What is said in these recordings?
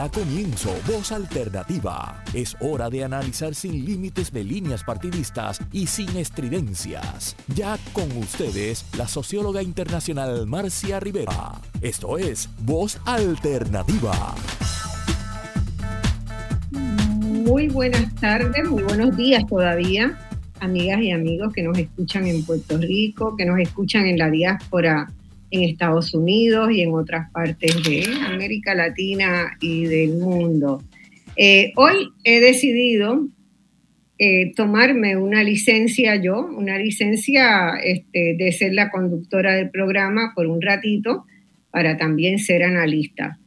Da comienzo Voz Alternativa. Es hora de analizar sin límites de líneas partidistas y sin estridencias. Ya con ustedes, la socióloga internacional Marcia Rivera. Esto es Voz Alternativa. Muy buenas tardes, muy buenos días todavía, amigas y amigos que nos escuchan en Puerto Rico, que nos escuchan en la diáspora en Estados Unidos y en otras partes de América Latina y del mundo. Eh, hoy he decidido eh, tomarme una licencia yo, una licencia este, de ser la conductora del programa por un ratito para también ser analista.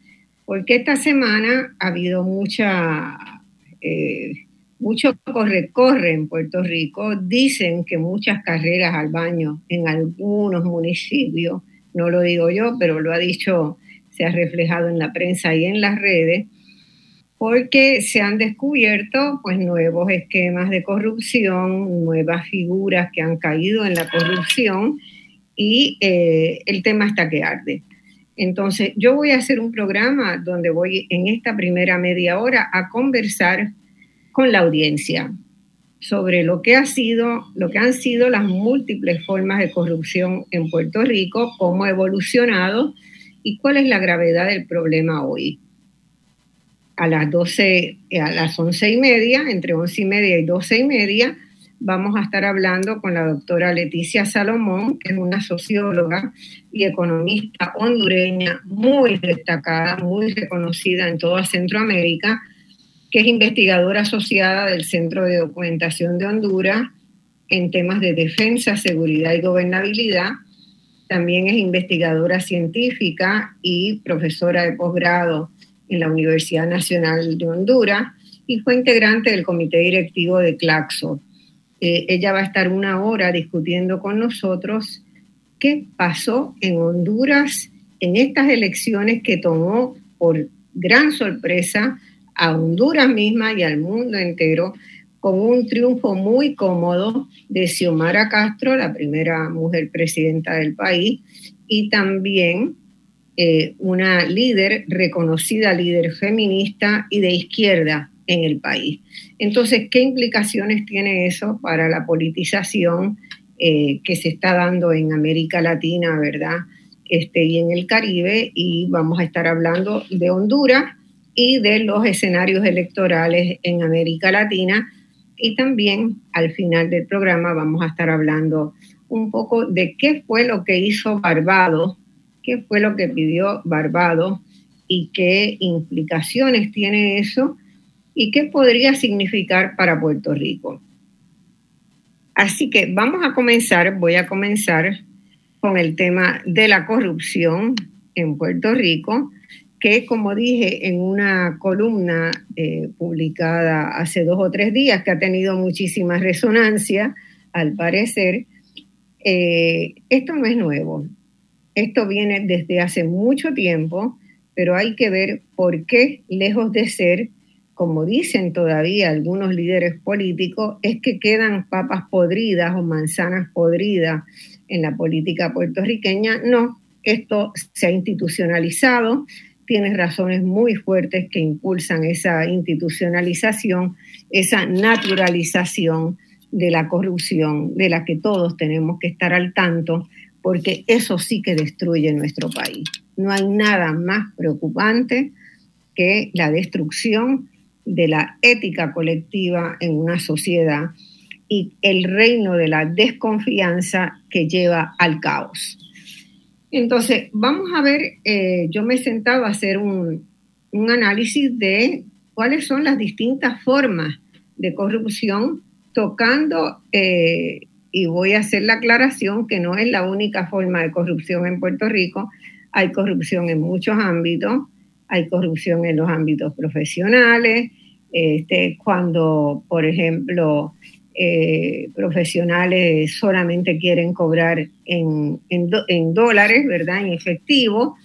Porque esta semana ha habido mucha, eh, mucho corre-corre en Puerto Rico. Dicen que muchas carreras al baño en algunos municipios no lo digo yo, pero lo ha dicho, se ha reflejado en la prensa y en las redes, porque se han descubierto pues nuevos esquemas de corrupción, nuevas figuras que han caído en la corrupción y eh, el tema está que arde. Entonces, yo voy a hacer un programa donde voy en esta primera media hora a conversar con la audiencia sobre lo que ha sido, lo que han sido las múltiples formas de corrupción en Puerto Rico, cómo ha evolucionado y cuál es la gravedad del problema hoy. A las 12, a las 11 y media, entre 11 y media y 12 y media, vamos a estar hablando con la doctora Leticia Salomón, que es una socióloga y economista hondureña muy destacada, muy reconocida en toda Centroamérica, que es investigadora asociada del Centro de Documentación de Honduras en temas de defensa, seguridad y gobernabilidad. También es investigadora científica y profesora de posgrado en la Universidad Nacional de Honduras y fue integrante del comité directivo de Claxo. Eh, ella va a estar una hora discutiendo con nosotros qué pasó en Honduras en estas elecciones que tomó por gran sorpresa a Honduras misma y al mundo entero con un triunfo muy cómodo de Xiomara Castro, la primera mujer presidenta del país, y también eh, una líder, reconocida líder feminista y de izquierda en el país. Entonces, ¿qué implicaciones tiene eso para la politización eh, que se está dando en América Latina, verdad? Este, y en el Caribe, y vamos a estar hablando de Honduras, y de los escenarios electorales en América Latina. Y también al final del programa vamos a estar hablando un poco de qué fue lo que hizo Barbados, qué fue lo que pidió Barbados y qué implicaciones tiene eso y qué podría significar para Puerto Rico. Así que vamos a comenzar, voy a comenzar con el tema de la corrupción en Puerto Rico que como dije en una columna eh, publicada hace dos o tres días, que ha tenido muchísima resonancia, al parecer, eh, esto no es nuevo. Esto viene desde hace mucho tiempo, pero hay que ver por qué, lejos de ser, como dicen todavía algunos líderes políticos, es que quedan papas podridas o manzanas podridas en la política puertorriqueña. No, esto se ha institucionalizado, tienes razones muy fuertes que impulsan esa institucionalización, esa naturalización de la corrupción, de la que todos tenemos que estar al tanto, porque eso sí que destruye nuestro país. No hay nada más preocupante que la destrucción de la ética colectiva en una sociedad y el reino de la desconfianza que lleva al caos. Entonces, vamos a ver, eh, yo me he sentado a hacer un, análisis de cuáles son las distintas formas de corrupción, tocando, eh, y voy a hacer la aclaración que no es la única forma de corrupción en Puerto Rico, hay corrupción en muchos ámbitos, hay corrupción en los ámbitos profesionales, este, cuando, por ejemplo, eh, profesionales solamente quieren cobrar en, en, dólares, ¿verdad? En efectivo,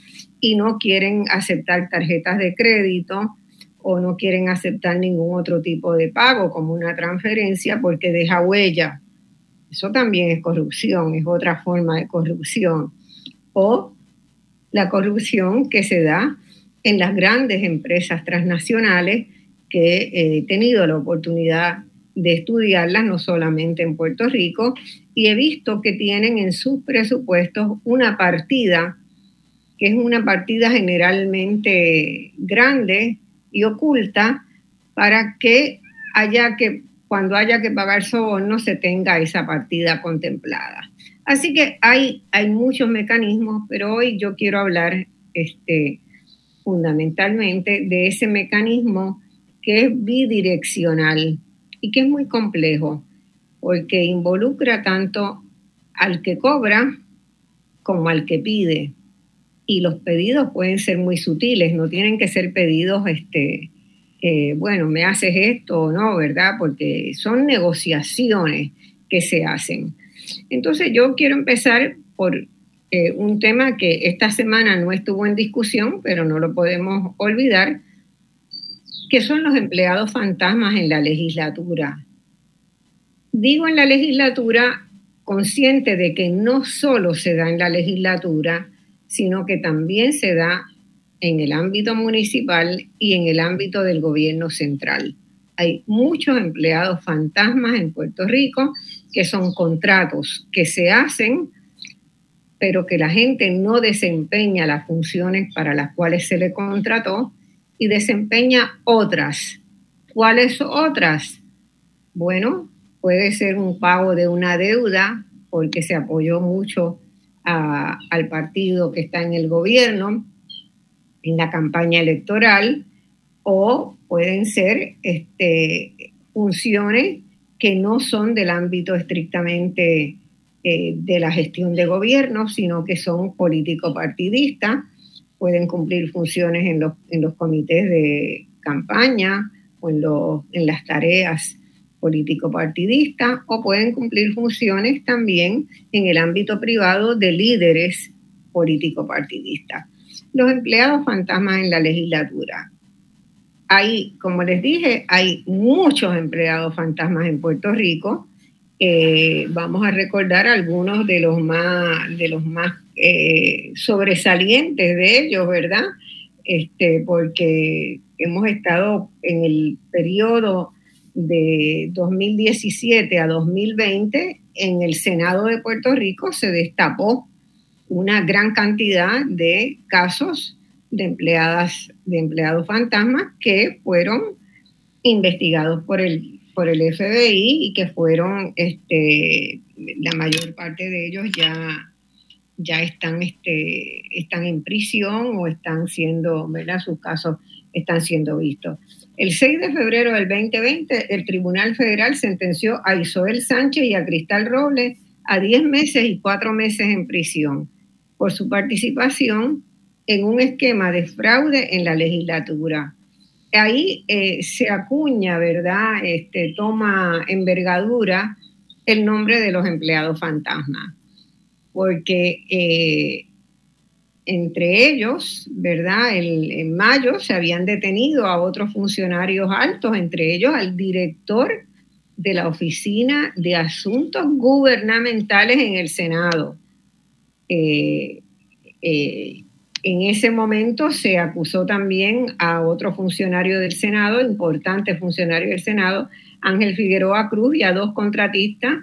y no quieren aceptar tarjetas de crédito o no quieren aceptar ningún otro tipo de pago como una transferencia porque deja huella. Eso también es corrupción, es otra forma de corrupción. O la corrupción que se da en las grandes empresas transnacionales que he tenido la oportunidad de estudiarlas, no solamente en Puerto Rico, y he visto que tienen en sus presupuestos una partida, que es una partida generalmente grande y oculta, para que haya que, cuando haya que pagar soborno, se tenga esa partida contemplada. Así que hay, hay muchos mecanismos, pero hoy yo quiero hablar este, fundamentalmente de ese mecanismo que es bidireccional y que es muy complejo, porque involucra tanto al que cobra como al que pide. Y los pedidos pueden ser muy sutiles, no tienen que ser pedidos, este, eh, bueno, me haces esto o no, ¿verdad? Porque son negociaciones que se hacen. Entonces yo quiero empezar por eh, un tema que esta semana no estuvo en discusión, pero no lo podemos olvidar, que son los empleados fantasmas en la legislatura. Digo en la legislatura consciente de que no solo se da en la legislatura, sino que también se da en el ámbito municipal y en el ámbito del gobierno central. Hay muchos empleados fantasmas en Puerto Rico que son contratos que se hacen pero que la gente no desempeña las funciones para las cuales se le contrató y desempeña otras. ¿Cuáles otras? Bueno, puede ser un pago de una deuda porque se apoyó mucho al partido que está en el gobierno en la campaña electoral o pueden ser este, funciones que no son del ámbito estrictamente eh, de la gestión de gobierno, sino que son político-partidistas, pueden cumplir funciones en los, en los comités de campaña o en, los, en las tareas político-partidistas o pueden cumplir funciones también en el ámbito privado de líderes político-partidistas. Los empleados fantasmas en la legislatura. Hay, como les dije, hay muchos empleados fantasmas en Puerto Rico eh, vamos a recordar algunos de los más, de los más eh, sobresalientes de ellos, ¿verdad? Este, porque hemos estado en el periodo de 2017 a 2020, en el Senado de Puerto Rico se destapó una gran cantidad de casos de empleadas, de empleados fantasmas que fueron investigados por el por el FBI y que fueron, este, la mayor parte de ellos ya, ya están, este, están en prisión o están siendo, ¿verdad? Sus casos están siendo vistos. El 6 de febrero del 2020, el Tribunal Federal sentenció a Isoel Sánchez y a Cristal Robles a 10 meses y 4 meses en prisión por su participación en un esquema de fraude en la legislatura ahí eh, se acuña, ¿verdad? Este, toma envergadura el nombre de los empleados fantasmas, porque eh, entre ellos, ¿verdad? en mayo se habían detenido a otros funcionarios altos, entre ellos al director de la Oficina de Asuntos Gubernamentales en el Senado. Eh, en ese momento se acusó también a otro funcionario del Senado, importante funcionario del Senado, Ángel Figueroa Cruz, y a dos contratistas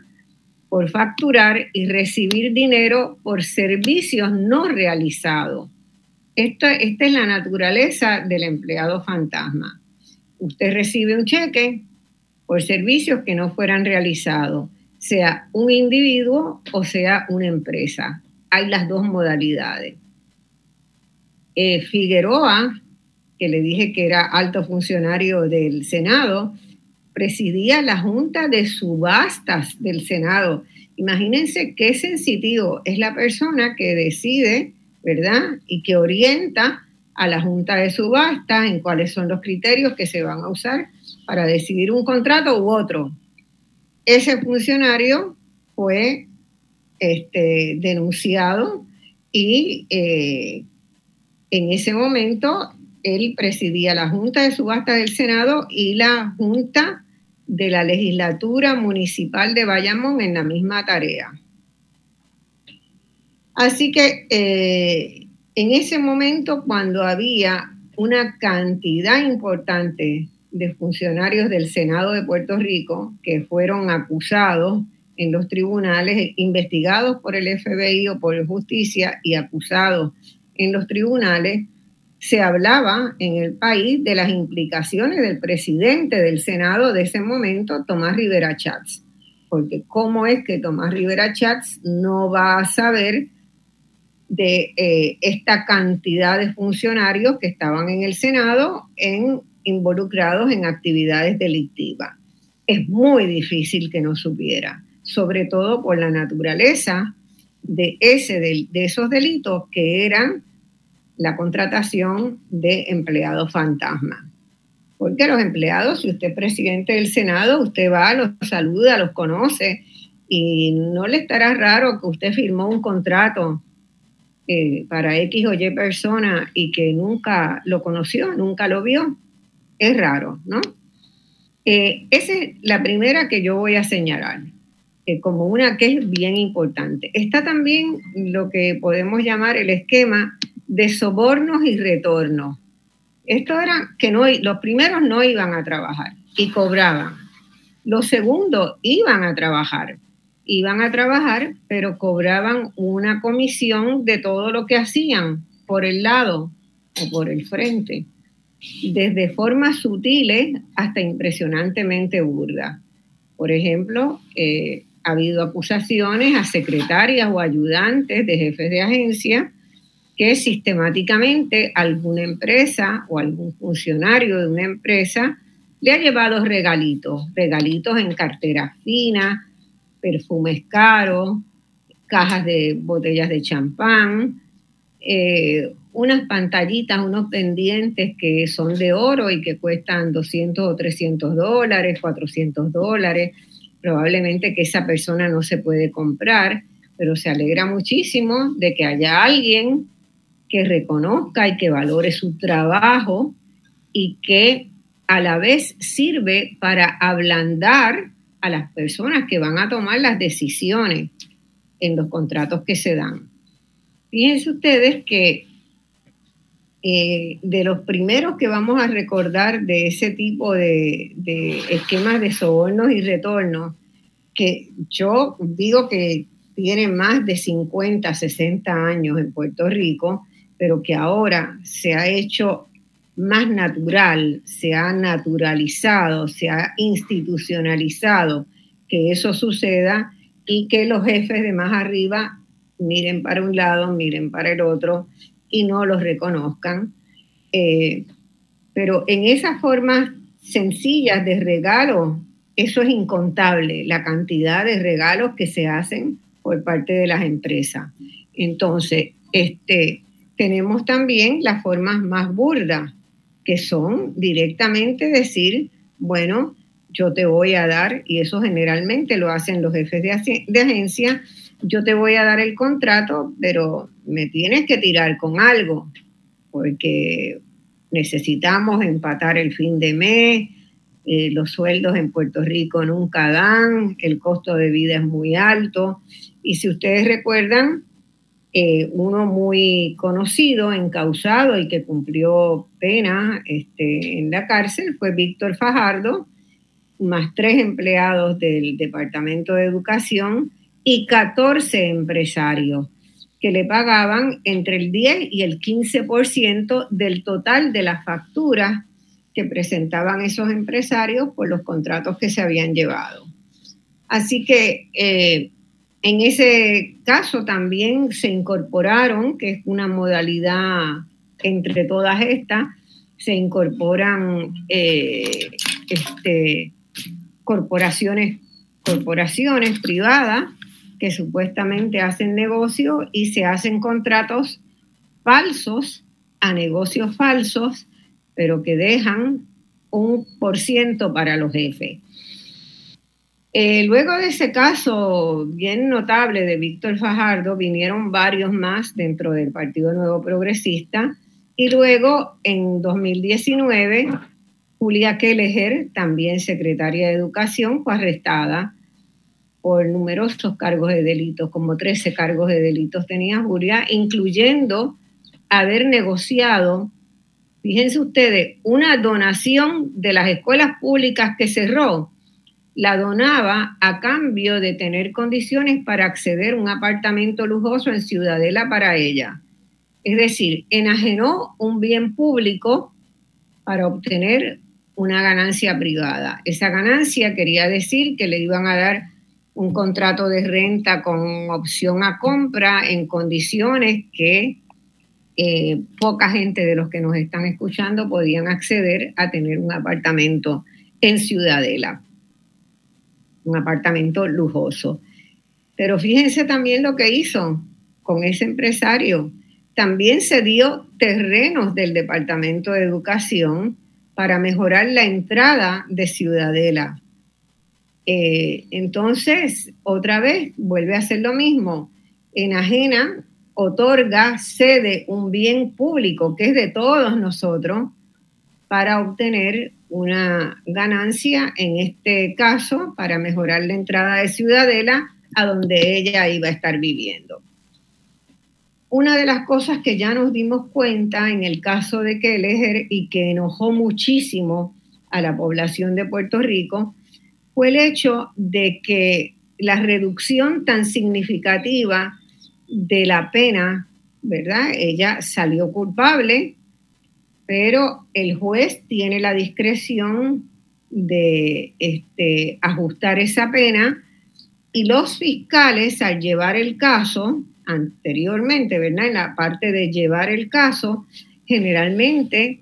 por facturar y recibir dinero por servicios no realizados. Esta, es la naturaleza del empleado fantasma. Usted recibe un cheque por servicios que no fueran realizados, sea un individuo o sea una empresa. Hay las dos modalidades. Eh, Figueroa, que le dije que era alto funcionario del Senado, presidía la Junta de Subastas del Senado. Imagínense qué sensitivo es la persona que decide, ¿verdad? Y que orienta a la Junta de Subastas en cuáles son los criterios que se van a usar para decidir un contrato u otro. Ese funcionario fue este, denunciado y eh, en ese momento, él presidía la Junta de Subasta del Senado y la Junta de la Legislatura Municipal de Bayamón en la misma tarea. Así que eh, en ese momento, cuando había una cantidad importante de funcionarios del Senado de Puerto Rico que fueron acusados en los tribunales, investigados por el FBI o por justicia y acusados en los tribunales, se hablaba en el país de las implicaciones del presidente del Senado de ese momento, Tomás Rivera Chats. Porque cómo es que Tomás Rivera Chats no va a saber de eh, esta cantidad de funcionarios que estaban en el Senado en, involucrados en actividades delictivas. Es muy difícil que no supiera, sobre todo por la naturaleza de, ese, de, de esos delitos que eran la contratación de empleados fantasma. Porque los empleados, si usted es presidente del Senado, usted va, los saluda, los conoce y no le estará raro que usted firmó un contrato eh, para X o Y persona y que nunca lo conoció, nunca lo vio. Es raro, ¿no? Eh, esa es la primera que yo voy a señalar, como una que es bien importante. Está también lo que podemos llamar el esquema de sobornos y retornos. Esto era que no, los primeros no iban a trabajar y cobraban. Los segundos iban a trabajar, iban a trabajar, pero cobraban una comisión de todo lo que hacían por el lado o por el frente, desde formas sutiles hasta impresionantemente burdas. Por ejemplo, eh, ha habido acusaciones a secretarias o ayudantes de jefes de agencia que sistemáticamente alguna empresa o algún funcionario de una empresa le ha llevado regalitos, regalitos en carteras finas, perfumes caros, cajas de botellas de champán, eh, unas pantallitas, unos pendientes que son de oro y que cuestan 200 o 300 dólares, 400 dólares. Probablemente que esa persona no se puede comprar, pero se alegra muchísimo de que haya alguien que reconozca y que valore su trabajo y que a la vez sirve para ablandar a las personas que van a tomar las decisiones en los contratos que se dan. Fíjense ustedes que eh, de los primeros que vamos a recordar de ese tipo de, de esquemas de sobornos y retornos, que yo digo que tienen más de 50, 60 años en Puerto Rico, pero que ahora se ha hecho más natural, se ha naturalizado, se ha institucionalizado que eso suceda y que los jefes de más arriba miren para un lado, miren para el otro y no los reconozcan. Eh, pero en esas formas sencillas de regalo, eso es incontable, la cantidad de regalos que se hacen por parte de las empresas. Entonces, este, tenemos también las formas más burdas, que son directamente decir, bueno, yo te voy a dar, y eso generalmente lo hacen los jefes de, de agencia, yo te voy a dar el contrato, pero me tienes que tirar con algo, porque necesitamos empatar el fin de mes, eh, los sueldos en Puerto Rico nunca dan, el costo de vida es muy alto, y si ustedes recuerdan, eh, uno muy conocido, encausado y que cumplió pena este, en la cárcel fue Víctor Fajardo, más tres empleados del Departamento de Educación y 14 empresarios que le pagaban entre el 10 y el 15% del total de las facturas que presentaban esos empresarios por los contratos que se habían llevado. Así que eh, en ese caso también se incorporaron, que es una modalidad entre todas estas, se incorporan eh, este, corporaciones, corporaciones privadas que supuestamente hacen negocio y se hacen contratos falsos a negocios falsos, pero que dejan un por ciento para los jefes. Eh, luego de ese caso bien notable de Víctor Fajardo, vinieron varios más dentro del Partido Nuevo Progresista y luego en 2019 Julia Kelleher, también secretaria de Educación, fue arrestada por numerosos cargos de delitos, como 13 cargos de delitos tenía Julia, incluyendo haber negociado Fíjense ustedes, una donación de las escuelas públicas que cerró, la donaba a cambio de tener condiciones para acceder a un apartamento lujoso en Ciudadela para ella. Es decir, enajenó un bien público para obtener una ganancia privada. Esa ganancia quería decir que le iban a dar un contrato de renta con opción a compra en condiciones que eh, poca gente de los que nos están escuchando podían acceder a tener un apartamento en Ciudadela, un apartamento lujoso. Pero fíjense también lo que hizo con ese empresario. También se dio terrenos del Departamento de Educación para mejorar la entrada de Ciudadela. Eh, entonces, otra vez, vuelve a hacer lo mismo. Enajena otorga, cede un bien público que es de todos nosotros para obtener una ganancia, en este caso, para mejorar la entrada de Ciudadela a donde ella iba a estar viviendo. Una de las cosas que ya nos dimos cuenta en el caso de Kelleher y que enojó muchísimo a la población de Puerto Rico fue el hecho de que la reducción tan significativa de la pena, ¿verdad? Ella salió culpable, pero el juez tiene la discreción de este, ajustar esa pena y los fiscales al llevar el caso anteriormente, ¿verdad? En la parte de llevar el caso, generalmente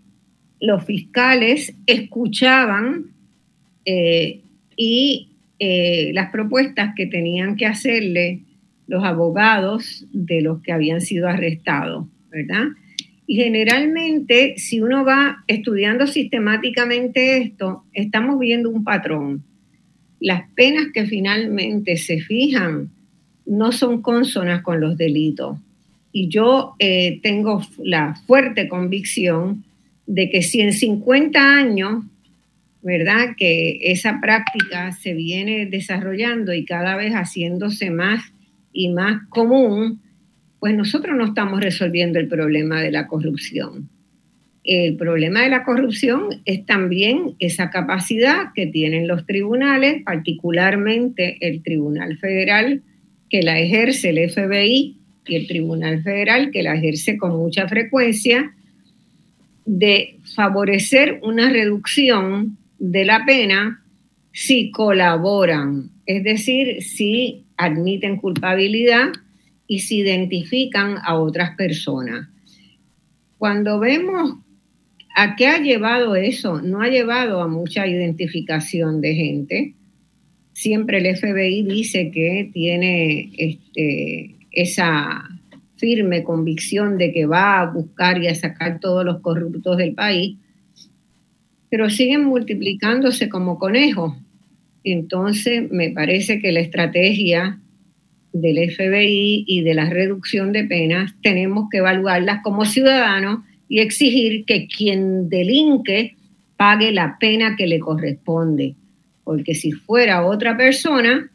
los fiscales escuchaban eh, y eh, las propuestas que tenían que hacerle los abogados de los que habían sido arrestados, ¿verdad? Y generalmente, si uno va estudiando sistemáticamente esto, estamos viendo un patrón. Las penas que finalmente se fijan no son consonas con los delitos. Y yo eh, tengo la fuerte convicción de que si en 50 años, ¿verdad? Que esa práctica se viene desarrollando y cada vez haciéndose más y más común, pues nosotros no estamos resolviendo el problema de la corrupción. El problema de la corrupción es también esa capacidad que tienen los tribunales, particularmente el Tribunal Federal, que la ejerce el FBI y el Tribunal Federal, que la ejerce con mucha frecuencia, de favorecer una reducción de la pena si colaboran, es decir, si admiten culpabilidad y se identifican a otras personas. Cuando vemos a qué ha llevado eso, no ha llevado a mucha identificación de gente. Siempre el FBI dice que tiene este, esa firme convicción de que va a buscar y a sacar todos los corruptos del país, pero siguen multiplicándose como conejos. Entonces, me parece que la estrategia del FBI y de la reducción de penas tenemos que evaluarlas como ciudadanos y exigir que quien delinque pague la pena que le corresponde. Porque si fuera otra persona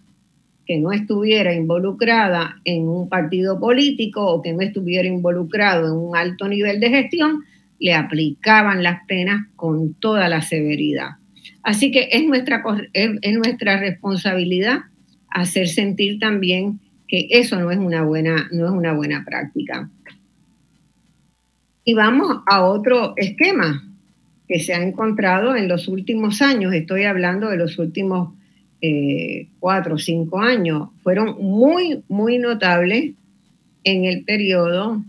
que no estuviera involucrada en un partido político o que no estuviera involucrado en un alto nivel de gestión, le aplicaban las penas con toda la severidad. Así que es nuestra, es, nuestra responsabilidad hacer sentir también que eso no es una buena, no es una buena práctica. Y vamos a otro esquema que se ha encontrado en los últimos años, estoy hablando de los últimos eh, cuatro o cinco años, fueron muy, muy notables en el periodo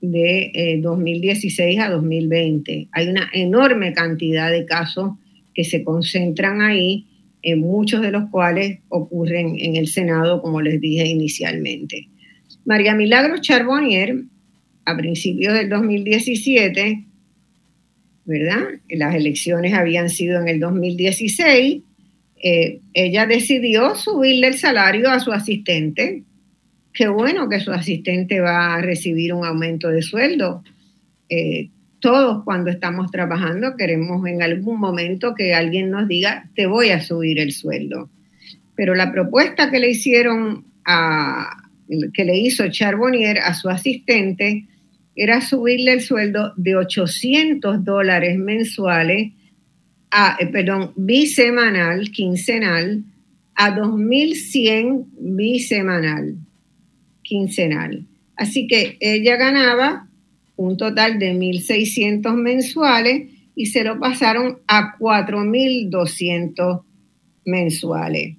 de 2016 eh, a 2020. Hay una enorme cantidad de casos que se concentran ahí, en muchos de los cuales ocurren en el Senado, como les dije inicialmente. María Milagros Charbonnier, a principios del 2017, ¿verdad? Las elecciones habían sido en el 2016. Eh, ella decidió subirle el salario a su asistente. Qué bueno que su asistente va a recibir un aumento de sueldo. Eh, todos cuando estamos trabajando queremos en algún momento que alguien nos diga, te voy a subir el sueldo. Pero la propuesta que le hicieron que le hizo Charbonnier a su asistente era subirle el sueldo de 800 dólares mensuales, a, eh, perdón, bisemanal, quincenal, a 2.100 bisemanal, quincenal. Así que ella ganaba un total de 1.600 mensuales y se lo pasaron a 4.200 mensuales.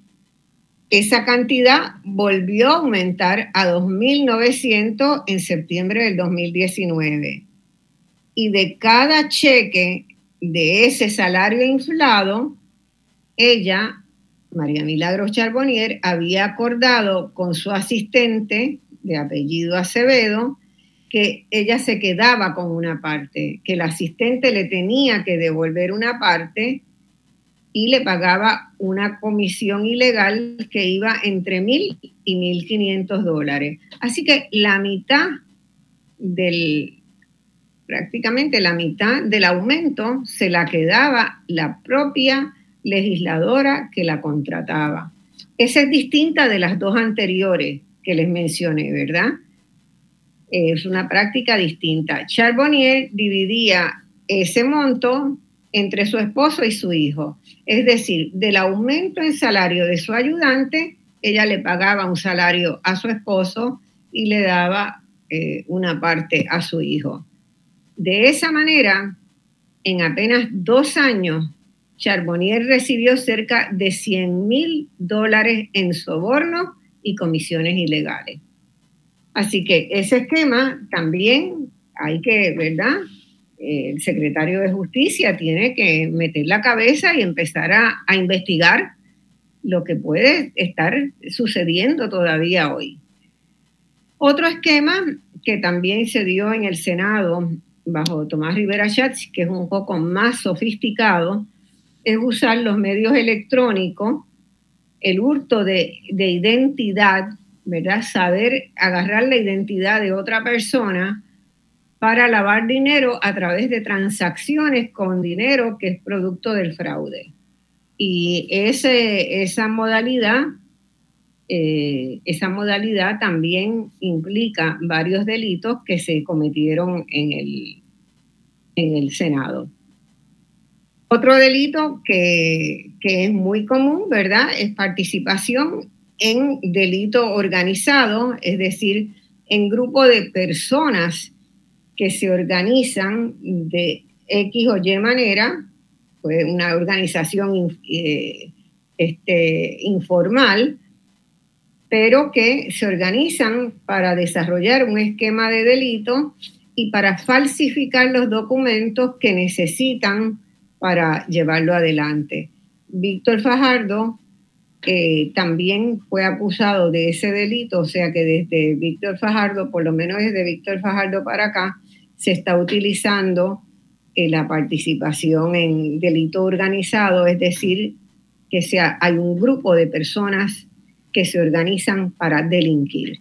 Esa cantidad volvió a aumentar a 2.900 en septiembre del 2019. Y de cada cheque de ese salario inflado, ella, María Milagros Charbonnier, había acordado con su asistente de apellido Acevedo que ella se quedaba con una parte, que el asistente le tenía que devolver una parte y le pagaba una comisión ilegal que iba entre mil y mil quinientos dólares. Así que la mitad del, prácticamente la mitad del aumento se la quedaba la propia legisladora que la contrataba. Esa es distinta de las dos anteriores que les mencioné, ¿verdad? Es una práctica distinta. Charbonnier dividía ese monto entre su esposo y su hijo. Es decir, del aumento en salario de su ayudante, ella le pagaba un salario a su esposo y le daba eh, una parte a su hijo. De esa manera, en apenas dos años, Charbonnier recibió cerca de 100 mil dólares en sobornos y comisiones ilegales. Así que ese esquema también hay que, ¿verdad? el secretario de Justicia tiene que meter la cabeza y empezar a, investigar lo que puede estar sucediendo todavía hoy. Otro esquema que también se dio en el Senado bajo Tomás Rivera Schatz, que es un poco más sofisticado, es usar los medios electrónicos, el hurto de, de identidad, ¿verdad? Saber agarrar la identidad de otra persona para lavar dinero a través de transacciones con dinero que es producto del fraude. Y ese, esa modalidad, eh, esa modalidad también implica varios delitos que se cometieron en el, en el Senado. Otro delito que, que es muy común, ¿verdad? Es participación en delito organizado, es decir, en grupo de personas que se organizan de X o Y manera, pues una organización eh, este, informal, pero que se organizan para desarrollar un esquema de delito y para falsificar los documentos que necesitan para llevarlo adelante. Víctor Fajardo eh, también fue acusado de ese delito, o sea que desde Víctor Fajardo, por lo menos desde Víctor Fajardo para acá, se está utilizando eh, la participación en delito organizado, es decir, que sea, hay un grupo de personas que se organizan para delinquir.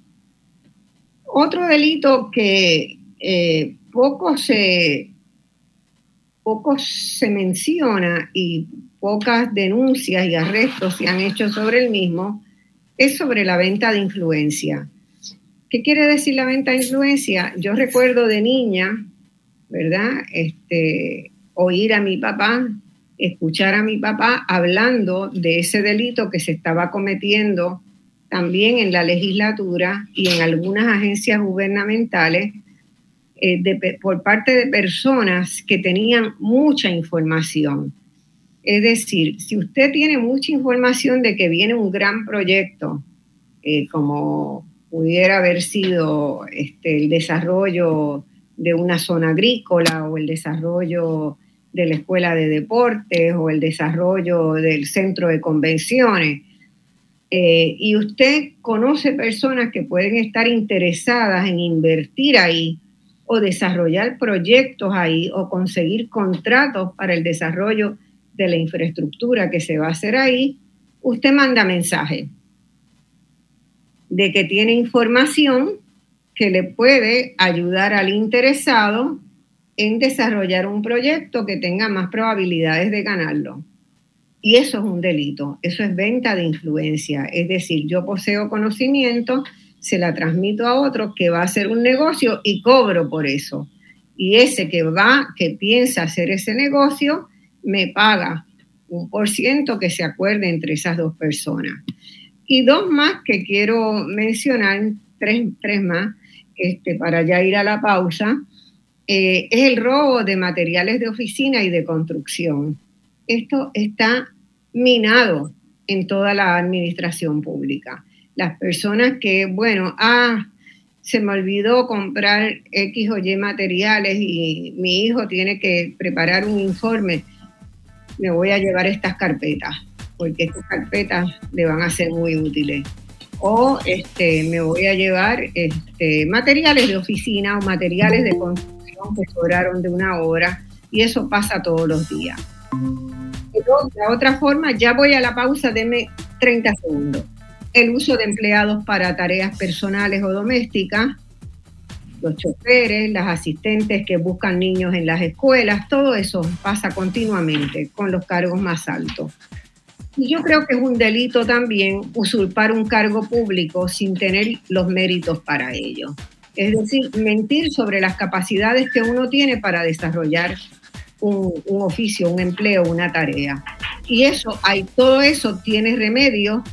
Otro delito que eh, poco, se, poco se menciona y pocas denuncias y arrestos se han hecho sobre el mismo es sobre la venta de influencia. ¿Qué quiere decir la venta de influencia? Yo recuerdo de niña, ¿verdad? Este, oír a mi papá, escuchar a mi papá hablando de ese delito que se estaba cometiendo también en la legislatura y en algunas agencias gubernamentales eh, por parte de personas que tenían mucha información. Es decir, si usted tiene mucha información de que viene un gran proyecto, eh, como pudiera haber sido este, el desarrollo de una zona agrícola o el desarrollo de la escuela de deportes o el desarrollo del centro de convenciones. Eh, y usted conoce personas que pueden estar interesadas en invertir ahí o desarrollar proyectos ahí o conseguir contratos para el desarrollo de la infraestructura que se va a hacer ahí, usted manda mensaje de que tiene información que le puede ayudar al interesado en desarrollar un proyecto que tenga más probabilidades de ganarlo. Y eso es un delito, eso es venta de influencia. Es decir, yo poseo conocimiento, se la transmito a otro que va a hacer un negocio y cobro por eso. Y ese que va, que piensa hacer ese negocio, me paga un por ciento que se acuerde entre esas dos personas. Y dos más que quiero mencionar, tres, tres más, este, para ya ir a la pausa, eh, es el robo de materiales de oficina y de construcción. Esto está minado en toda la administración pública. Las personas que, bueno, ah, se me olvidó comprar X o Y materiales y mi hijo tiene que preparar un informe, me voy a llevar estas carpetas, porque estas carpetas le van a ser muy útiles. O este, me voy a llevar este, materiales de oficina o materiales de construcción que sobraron de una obra, y eso pasa todos los días. de otra forma, ya voy a la pausa, denme 30 segundos el uso de empleados para tareas personales o domésticas, los choferes, las asistentes que buscan niños en las escuelas, todo eso pasa continuamente con los cargos más altos. Y yo creo que es un delito también usurpar un cargo público sin tener los méritos para ello. Es decir, mentir sobre las capacidades que uno tiene para desarrollar un, oficio, un empleo, una tarea. Y eso, hay, todo eso tiene remedio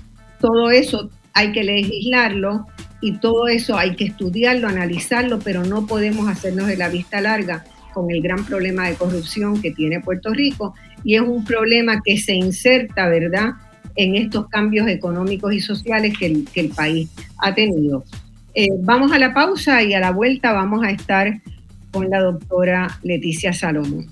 todo eso hay que legislarlo y todo eso hay que estudiarlo, analizarlo, pero no podemos hacernos de la vista larga con el gran problema de corrupción que tiene Puerto Rico y es un problema que se inserta, ¿verdad?, en estos cambios económicos y sociales que el, país ha tenido. Eh, vamos a la pausa y a la vuelta vamos a estar con la doctora Leticia Salomón.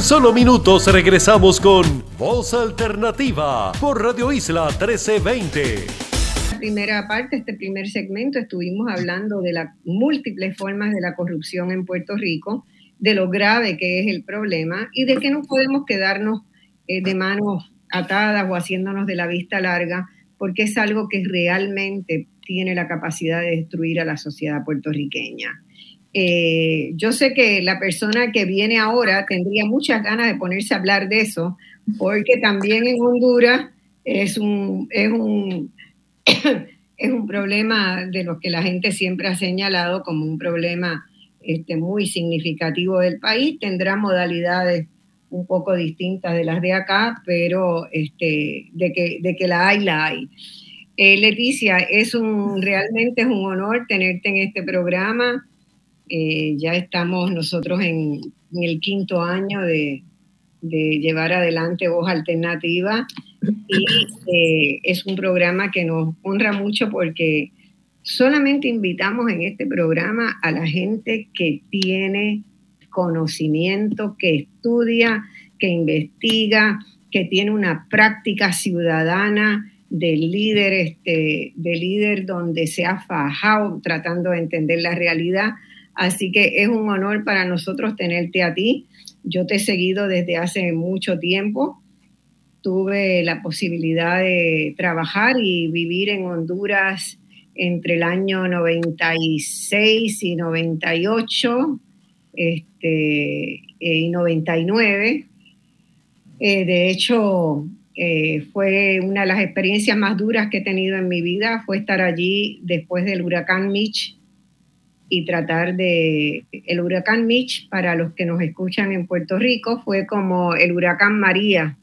En solo minutos regresamos con Voz Alternativa por Radio Isla 1320 primera parte, este primer segmento, estuvimos hablando de las múltiples formas de la corrupción en Puerto Rico, de lo grave que es el problema y de que no podemos quedarnos eh, de manos atadas o haciéndonos de la vista larga, porque es algo que realmente tiene la capacidad de destruir a la sociedad puertorriqueña. Eh, yo sé que la persona que viene ahora tendría muchas ganas de ponerse a hablar de eso, porque también en Honduras es un, es un, es un problema de lo que la gente siempre ha señalado como un problema este, muy significativo del país. Tendrá modalidades un poco distintas de las de acá, pero este, de, que, de que la hay, la hay. Eh, Leticia, es un, realmente es un honor tenerte en este programa. Eh, ya estamos nosotros en, el quinto año de, llevar adelante Voz Alternativa. Y eh, es un programa que nos honra mucho porque solamente invitamos en este programa a la gente que tiene conocimiento, que estudia, que investiga, que tiene una práctica ciudadana de líder, este, de líder donde se ha fajado tratando de entender la realidad Así que es un honor para nosotros tenerte a ti. Yo te he seguido desde hace mucho tiempo. Tuve la posibilidad de trabajar y vivir en Honduras entre el año 96 y 98 este, y 99. Eh, de hecho, eh, fue una de las experiencias más duras que he tenido en mi vida, fue estar allí después del huracán Mitch y tratar de... El huracán Mitch, para los que nos escuchan en Puerto Rico, fue como el huracán María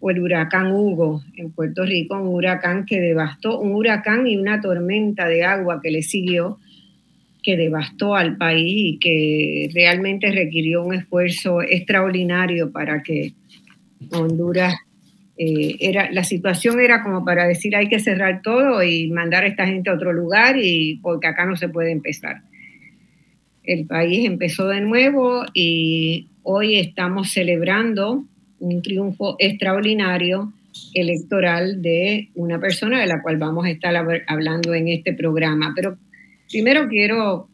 o el huracán Hugo en Puerto Rico, un huracán que devastó, un huracán y una tormenta de agua que le siguió, que devastó al país y que realmente requirió un esfuerzo extraordinario para que Honduras eh, era, la situación era como para decir hay que cerrar todo y mandar a esta gente a otro lugar y porque acá no se puede empezar el país empezó de nuevo y hoy estamos celebrando un triunfo extraordinario electoral de una persona de la cual vamos a estar hablando en este programa. Pero primero quiero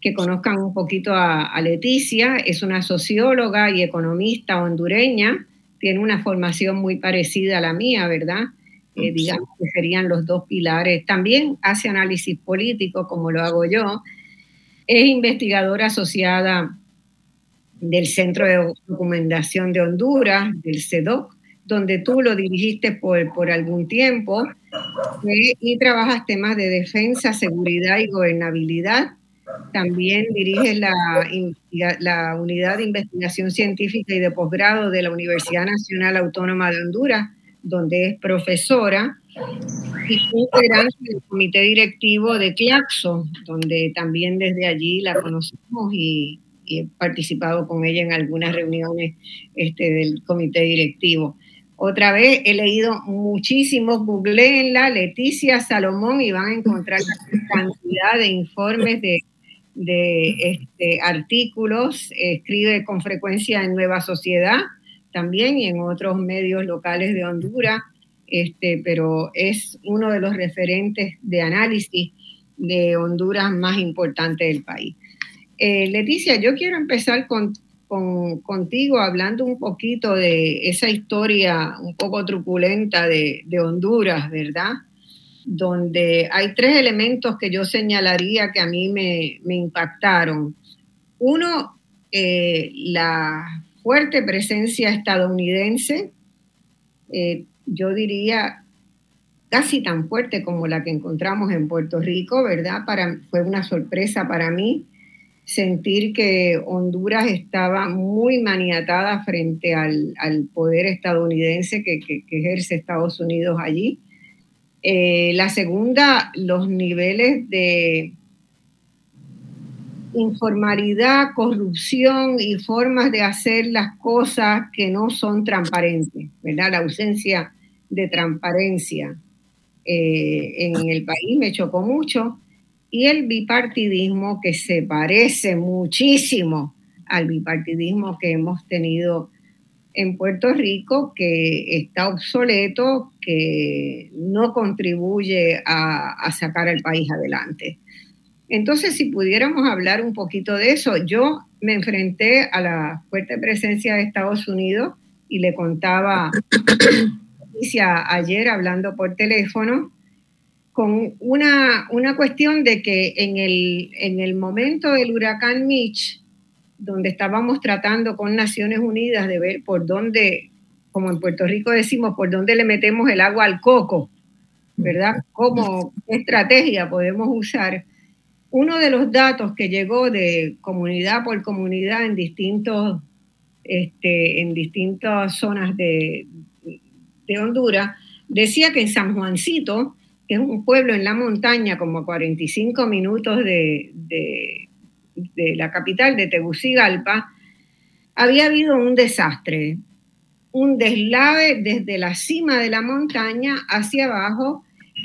que conozcan un poquito a, Leticia, es una socióloga y economista hondureña, tiene una formación muy parecida a la mía, ¿verdad? Eh, digamos que serían los dos pilares. También hace análisis político, como lo hago yo, es investigadora asociada del Centro de Documentación de Honduras, del CEDOC, donde tú lo dirigiste por, algún tiempo eh, y trabajas temas de defensa, seguridad y gobernabilidad. También diriges la, la Unidad de Investigación Científica y de Posgrado de la Universidad Nacional Autónoma de Honduras, donde es profesora y integrante del comité directivo de CLACSO, donde también desde allí la conocemos y, he participado con ella en algunas reuniones este, del comité directivo. Otra vez he leído muchísimos, la Leticia Salomón y van a encontrar cantidad de informes de, de este, artículos, escribe con frecuencia en Nueva Sociedad también y en otros medios locales de Honduras este, pero es uno de los referentes de análisis de Honduras más importantes del país. Eh, Leticia, yo quiero empezar con, contigo hablando un poquito de esa historia un poco truculenta de, Honduras, ¿verdad? Donde hay tres elementos que yo señalaría que a mí me, impactaron. Uno, eh, la fuerte presencia estadounidense. Eh, yo diría, casi tan fuerte como la que encontramos en Puerto Rico, ¿verdad? Fue una sorpresa para mí sentir que Honduras estaba muy maniatada frente al, poder estadounidense que, ejerce Estados Unidos allí. Eh, la segunda, los niveles de informalidad, corrupción y formas de hacer las cosas que no son transparentes, ¿verdad? La ausencia de transparencia eh, en el país me chocó mucho y el bipartidismo que se parece muchísimo al bipartidismo que hemos tenido en Puerto Rico, que está obsoleto, que no contribuye a, sacar al país adelante. Entonces, si pudiéramos hablar un poquito de eso, yo me enfrenté a la fuerte presencia de Estados Unidos y le contaba ayer hablando por teléfono con una, cuestión de que en el, en el momento del huracán Mitch, donde estábamos tratando con Naciones Unidas de ver por dónde, como en Puerto Rico decimos, por dónde le metemos el agua al coco, ¿verdad? ¿Cómo estrategia podemos usar? Uno de los datos que llegó de comunidad por comunidad en distintos este, en distintas zonas de, de Honduras, decía que en San Juancito, que es un pueblo en la montaña, como a 45 minutos de, de, la capital de Tegucigalpa, había habido un desastre, un deslave desde la cima de la montaña hacia abajo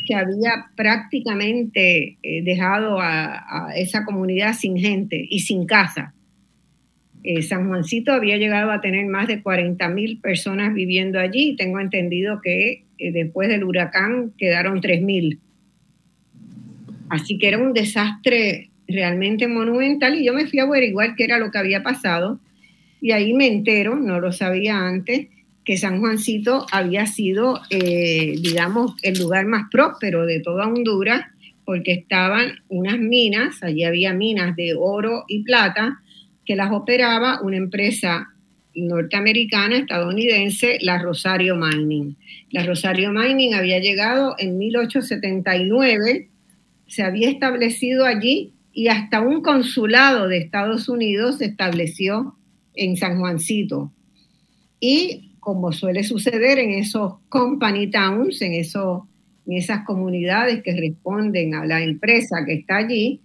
que había prácticamente eh, dejado a, esa comunidad sin gente y sin casa. Eh, San Juancito había llegado a tener más de 40 mil personas viviendo allí. Tengo entendido que eh, después del huracán quedaron 3 mil. Así que era un desastre realmente monumental y yo me fui a averiguar qué era lo que había pasado y ahí me entero, no lo sabía antes, que San Juancito había sido, eh, digamos, el lugar más próspero de toda Honduras porque estaban unas minas, allí había minas de oro y plata, que las operaba una empresa norteamericana, estadounidense, la Rosario Mining. La Rosario Mining había llegado en 1879, se había establecido allí y hasta un consulado de Estados Unidos se estableció en San Juancito. Y como suele suceder en esos company towns, en, eso, en esas comunidades que responden a la empresa que está allí,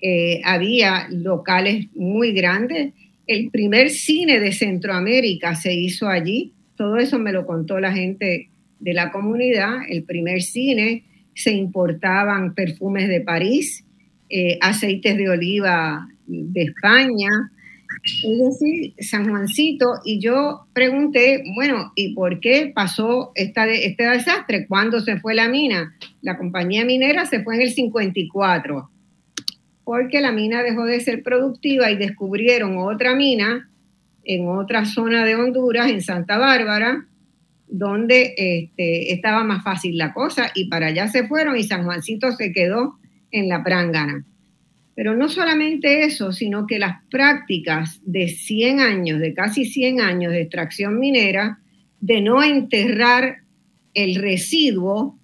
eh, había locales muy grandes. El primer cine de Centroamérica se hizo allí. Todo eso me lo contó la gente de la comunidad. El primer cine se importaban perfumes de París, eh, aceites de oliva de España, es decir, San Juancito. Y yo pregunté, bueno, ¿y por qué pasó esta, este desastre? ¿Cuándo se fue la mina? La compañía minera se fue en el 54 porque la mina dejó de ser productiva y descubrieron otra mina en otra zona de Honduras, en Santa Bárbara, donde este, estaba más fácil la cosa y para allá se fueron y San Juancito se quedó en la prángana. Pero no solamente eso, sino que las prácticas de 100 años, de casi 100 años de extracción minera, de no enterrar el residuo,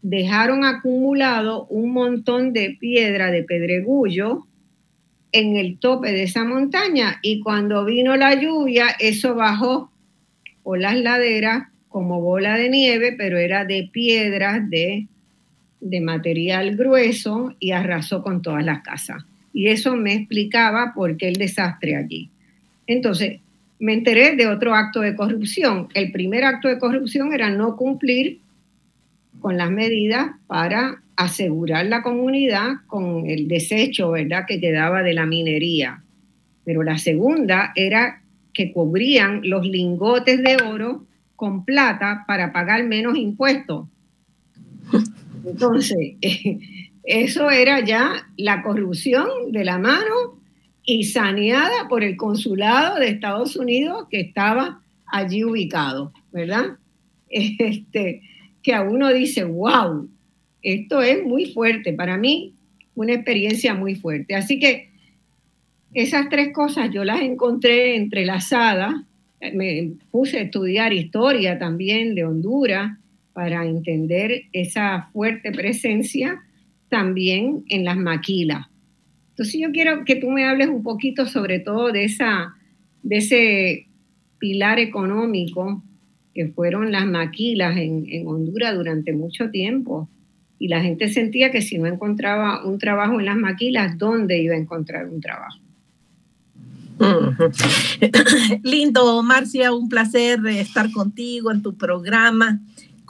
dejaron acumulado un montón de piedra de pedregullo en el tope de esa montaña. Y cuando vino la lluvia, eso bajó por las laderas como bola de nieve, pero era de piedras de, de material grueso y arrasó con todas las casas. Y eso me explicaba por qué el desastre allí. Entonces, me enteré de otro acto de corrupción. El primer acto de corrupción era no cumplir con las medidas para asegurar la comunidad con el desecho, ¿verdad?, que quedaba de la minería. Pero la segunda era que cubrían los lingotes de oro con plata para pagar menos impuestos. Entonces, eso era ya la corrupción de la mano y saneada por el consulado de Estados Unidos que estaba allí ubicado, ¿verdad? Este, que a uno dice, wow, esto es muy fuerte, para mí una experiencia muy fuerte. Así que esas tres cosas yo las encontré entrelazadas, me puse a estudiar historia también de Honduras para entender esa fuerte presencia también en las maquilas. Entonces yo quiero que tú me hables un poquito sobre todo de, esa, de ese pilar económico que fueron las maquilas en, en Honduras durante mucho tiempo. Y la gente sentía que si no encontraba un trabajo en las maquilas, ¿dónde iba a encontrar un trabajo? Lindo, Marcia, un placer estar contigo en tu programa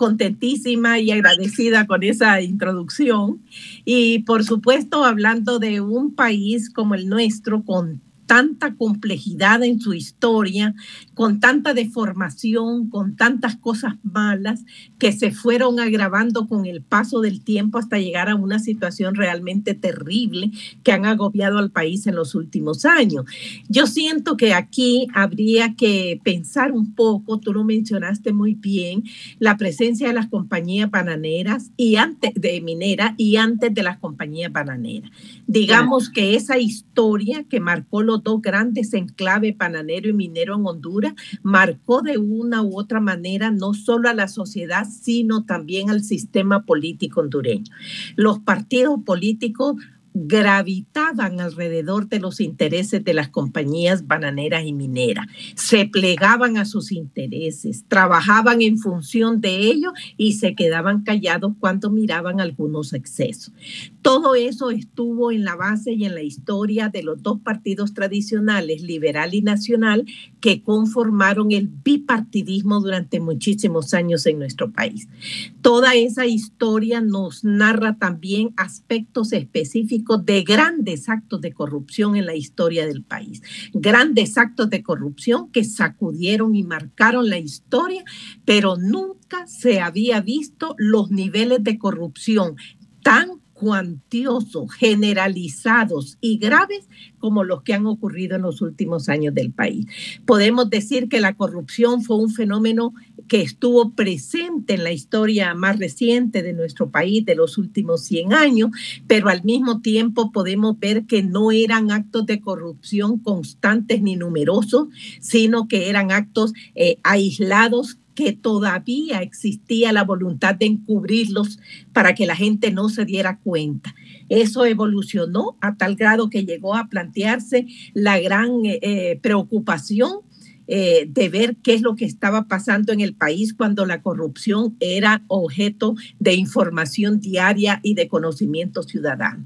contentísima y agradecida con esa introducción. Y por supuesto, hablando de un país como el nuestro, con tanta complejidad en su historia, con tanta deformación, con tantas cosas malas que se fueron agravando con el paso del tiempo hasta llegar a una situación realmente terrible que han agobiado al país en los últimos años. Yo siento que aquí habría que pensar un poco, tú lo mencionaste muy bien, la presencia de las compañías bananeras y antes de minera y antes de las compañías bananeras. Digamos que esa historia que marcó los dos grandes enclaves bananero y minero en Honduras, marcó de una u otra manera no solo a la sociedad, sino también al sistema político hondureño. Los partidos políticos gravitaban alrededor de los intereses de las compañías bananeras y mineras, se plegaban a sus intereses, trabajaban en función de ello y se quedaban callados cuando miraban algunos excesos. Todo eso estuvo en la base y en la historia de los dos partidos tradicionales, liberal y nacional, que conformaron el bipartidismo durante muchísimos años en nuestro país. Toda esa historia nos narra también aspectos específicos de grandes actos de corrupción en la historia del país. Grandes actos de corrupción que sacudieron y marcaron la historia, pero nunca se había visto los niveles de corrupción tan cuantiosos, generalizados y graves como los que han ocurrido en los últimos años del país. Podemos decir que la corrupción fue un fenómeno que estuvo presente en la historia más reciente de nuestro país de los últimos 100 años, pero al mismo tiempo podemos ver que no eran actos de corrupción constantes ni numerosos, sino que eran actos eh, aislados que todavía existía la voluntad de encubrirlos para que la gente no se diera cuenta. Eso evolucionó a tal grado que llegó a plantearse la gran eh, preocupación eh, de ver qué es lo que estaba pasando en el país cuando la corrupción era objeto de información diaria y de conocimiento ciudadano.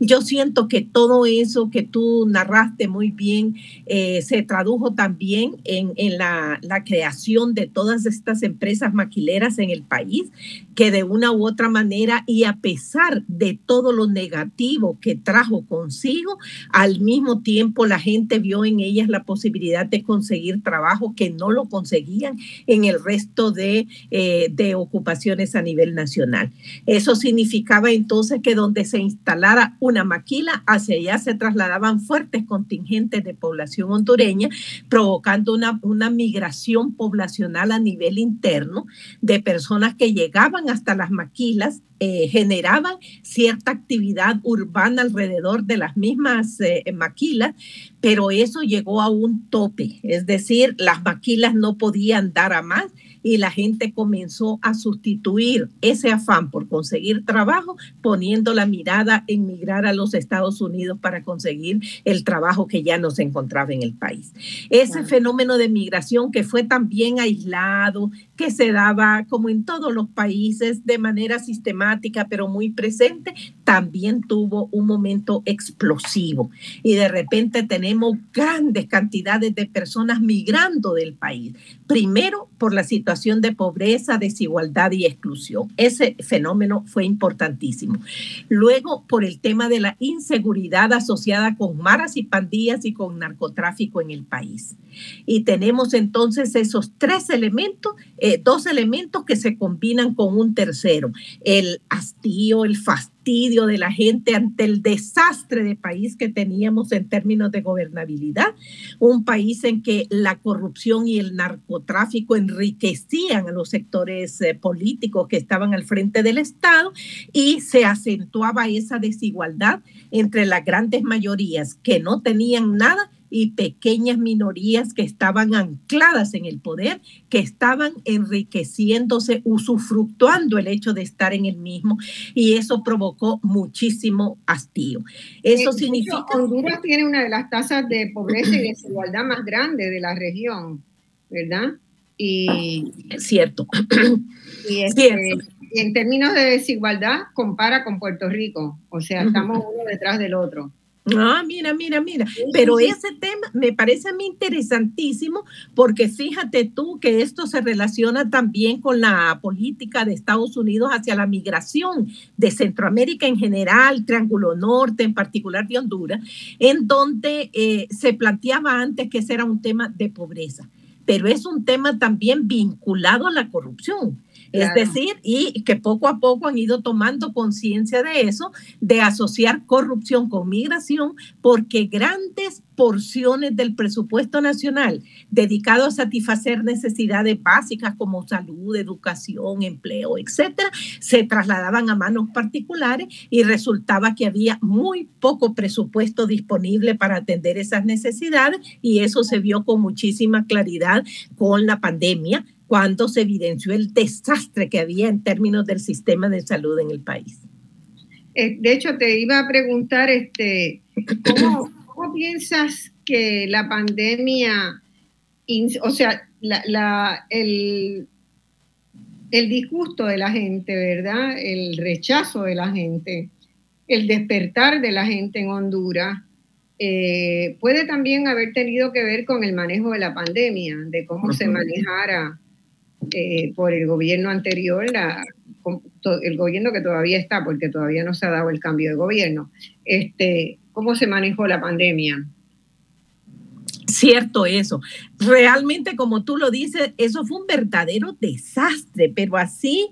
Yo siento que todo eso que tú narraste muy bien eh, se tradujo también en, en la, la creación de todas estas empresas maquileras en el país que de una u otra manera y a pesar de todo lo negativo que trajo consigo, al mismo tiempo la gente vio en ellas la posibilidad de conseguir trabajo que no lo conseguían en el resto de, eh, de ocupaciones a nivel nacional. Eso significaba entonces que donde se instalara una maquila, hacia allá se trasladaban fuertes contingentes de población hondureña, provocando una, una migración poblacional a nivel interno de personas que llegaban llegaban hasta las maquilas, eh, generaban cierta actividad urbana alrededor de las mismas eh, maquilas, pero eso llegó a un tope, es decir, las maquilas no podían dar a más y la gente comenzó a sustituir ese afán por conseguir trabajo poniendo la mirada en migrar a los Estados Unidos para conseguir el trabajo que ya no se encontraba en el país. Ese fenómeno de migración que fue también aislado, que se daba como en todos los países de manera sistemática, pero muy presente, también tuvo un momento explosivo. Y de repente tenemos grandes cantidades de personas migrando del país. Primero, por la situación de pobreza, desigualdad y exclusión. Ese fenómeno fue importantísimo. Luego, por el tema de la inseguridad asociada con maras y pandillas y con narcotráfico en el país. Y tenemos entonces esos tres elementos, eh, dos elementos que se combinan con un tercero, el hastío, el fastidio de la gente ante el desastre de país que teníamos en términos de gobernabilidad, un país en que la corrupción y el narcotráfico enriquecían a los sectores eh, políticos que estaban al frente del Estado y se acentuaba esa desigualdad entre las grandes mayorías que no tenían nada y pequeñas minorías que estaban ancladas en el poder, que estaban enriqueciéndose, usufructuando el hecho de estar en el mismo, y eso provocó muchísimo hastío. Eso significa... Honduras tiene una de las tasas de pobreza y desigualdad más grandes de la región, ¿verdad? Y, cierto. Y, este, y en términos de desigualdad, compara con Puerto Rico, o sea, estamos uno detrás del otro. Ah, mira, mira, mira. Pero ese tema me parece a mí interesantísimo porque fíjate tú que esto se relaciona también con la política de Estados Unidos hacia la migración de Centroamérica en general, Triángulo Norte, en particular de Honduras, en donde eh, se planteaba antes que ese era un tema de pobreza, pero es un tema también vinculado a la corrupción. Es decir, y que poco a poco han ido tomando conciencia de eso, de asociar corrupción con migración, porque grandes porciones del presupuesto nacional dedicado a satisfacer necesidades básicas como salud, educación, empleo, etcétera, se trasladaban a manos particulares y resultaba que había muy poco presupuesto disponible para atender esas necesidades y eso se vio con muchísima claridad con la pandemia cuando se evidenció el desastre que había en términos del sistema de salud en el país. Eh, de hecho, te iba a preguntar, este, ¿cómo, piensas que la pandemia, o sea, el, el disgusto de la gente, ¿verdad? El rechazo de la gente, el despertar de la gente en Honduras, eh, puede también haber tenido que ver con el manejo de la pandemia, de cómo se manejara eh, por el gobierno anterior, el gobierno que todavía está, porque todavía no se ha dado el cambio de gobierno, este, cómo se manejó la pandemia. Cierto eso. Realmente, como tú lo dices, eso fue un verdadero desastre, pero así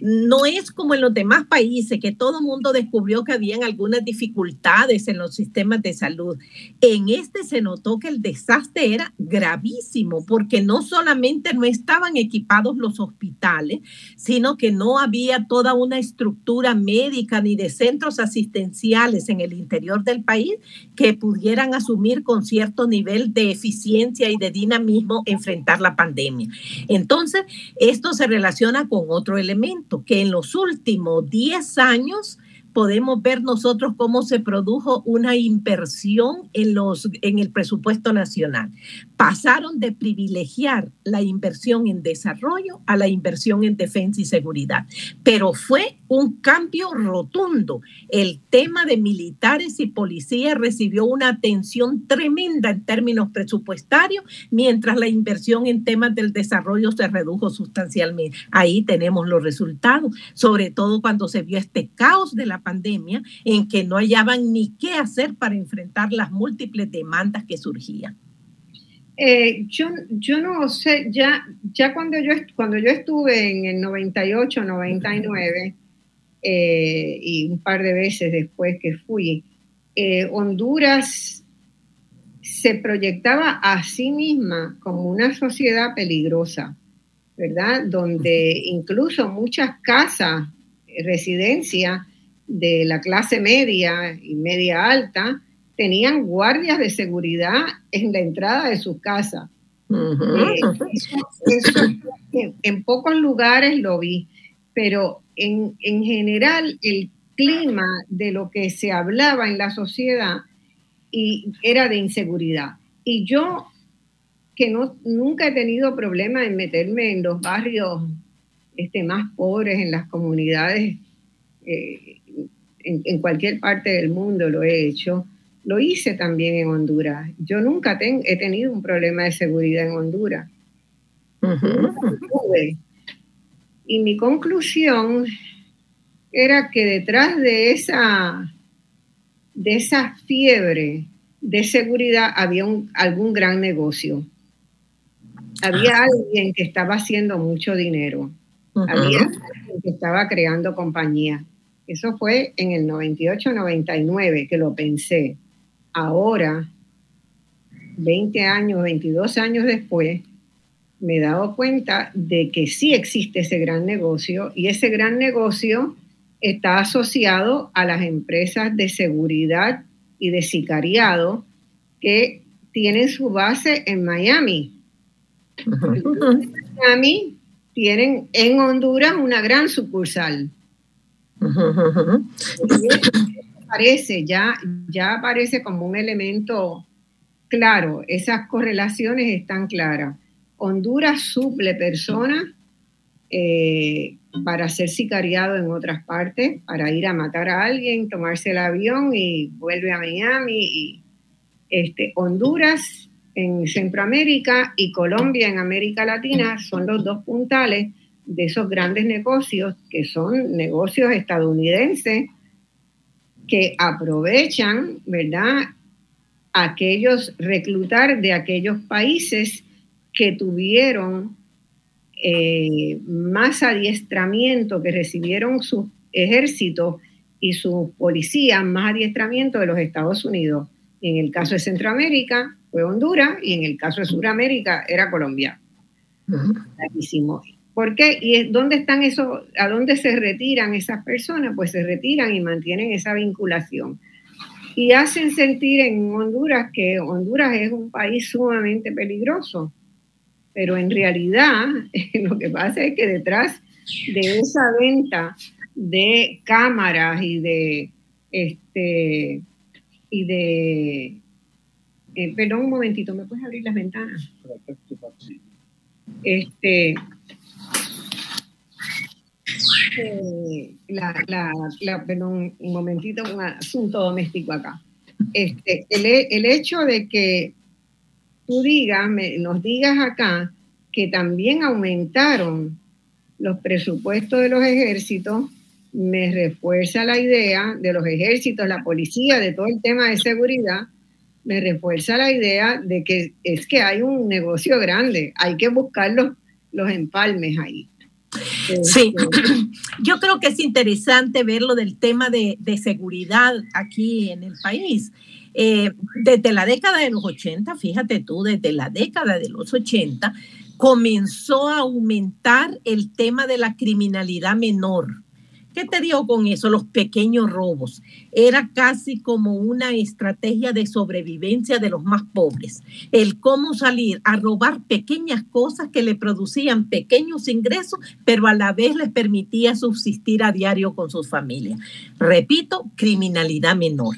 no es como en los demás países que todo el mundo descubrió que habían algunas dificultades en los sistemas de salud. En este se notó que el desastre era gravísimo porque no solamente no estaban equipados los hospitales, sino que no había toda una estructura médica ni de centros asistenciales en el interior del país que pudieran asumir con cierto nivel de eficiencia y de dinamismo enfrentar la pandemia. Entonces, esto se relaciona con otro elemento que en los últimos 10 años podemos ver nosotros cómo se produjo una inversión en, los, en el presupuesto nacional. Pasaron de privilegiar la inversión en desarrollo a la inversión en defensa y seguridad, pero fue un cambio rotundo. El tema de militares y policías recibió una atención tremenda en términos presupuestarios, mientras la inversión en temas del desarrollo se redujo sustancialmente. Ahí tenemos los resultados, sobre todo cuando se vio este caos de la pandemia en que no hallaban ni qué hacer para enfrentar las múltiples demandas que surgían. Eh, yo, yo no sé, ya, ya cuando, yo, cuando yo estuve en el 98, 99, eh, y un par de veces después que fui, eh, Honduras se proyectaba a sí misma como una sociedad peligrosa, ¿verdad? Donde incluso muchas casas, residencias de la clase media y media alta, tenían guardias de seguridad en la entrada de sus casas. Eh, en pocos lugares lo vi, pero en, en, general el clima de lo que se hablaba en la sociedad y era de inseguridad. Y yo, que no, nunca he tenido problema en meterme en los barrios este, más pobres, en las comunidades, eh, en, cualquier parte del mundo lo he hecho, lo hice también en Honduras. Yo nunca he tenido un problema de seguridad en Honduras. Y mi conclusión era que detrás de esa, de esa fiebre de seguridad había algún gran negocio. Había ah. alguien que estaba haciendo mucho dinero. Había alguien que estaba creando compañías. Eso fue en el 98-99 que lo pensé. Ahora, 20 años, 22 años después, me he dado cuenta de que sí existe ese gran negocio y ese gran negocio está asociado a las empresas de seguridad y de sicariado que tienen su base en Miami. En Miami tienen en Honduras una gran sucursal. Aparece, ya, ya aparece como un elemento claro, esas correlaciones están claras. Honduras suple personas eh, para ser sicariado en otras partes, para ir a matar a alguien, tomarse el avión y vuelve a Miami. Y, este, Honduras en Centroamérica y Colombia en América Latina son los dos puntales de esos grandes negocios que son negocios estadounidenses que aprovechan, ¿verdad? Aquellos reclutar de aquellos países que tuvieron eh, más adiestramiento, que recibieron sus ejércitos y sus policías, más adiestramiento de los Estados Unidos. En el caso de Centroamérica fue Honduras y en el caso de Sudamérica era Colombia. ¿Por qué? ¿Y dónde están esos, a dónde se retiran esas personas? Pues se retiran y mantienen esa vinculación. Y hacen sentir en Honduras que Honduras es un país sumamente peligroso pero en realidad lo que pasa es que detrás de esa venta de cámaras y de este y de eh, perdón un momentito, ¿me puedes abrir las ventanas? Este eh, perdón, un momentito, un asunto doméstico acá. Este, el, el hecho de que tú digas, nos digas acá que también aumentaron los presupuestos de los ejércitos, me refuerza la idea de los ejércitos, la policía, de todo el tema de seguridad, me refuerza la idea de que es que hay un negocio grande, hay que buscar los, los empalmes ahí. Sí, este, yo creo que es interesante ver lo del tema de, seguridad aquí en el país. Eh, desde la década de los 80, fíjate tú, desde la década de los 80, comenzó a aumentar el tema de la criminalidad menor. ¿Qué te digo con eso? Los pequeños robos. Era casi como una estrategia de sobrevivencia de los más pobres. El cómo salir a robar pequeñas cosas que le producían pequeños ingresos, pero a la vez les permitía subsistir a diario con sus familias. Repito, criminalidad menor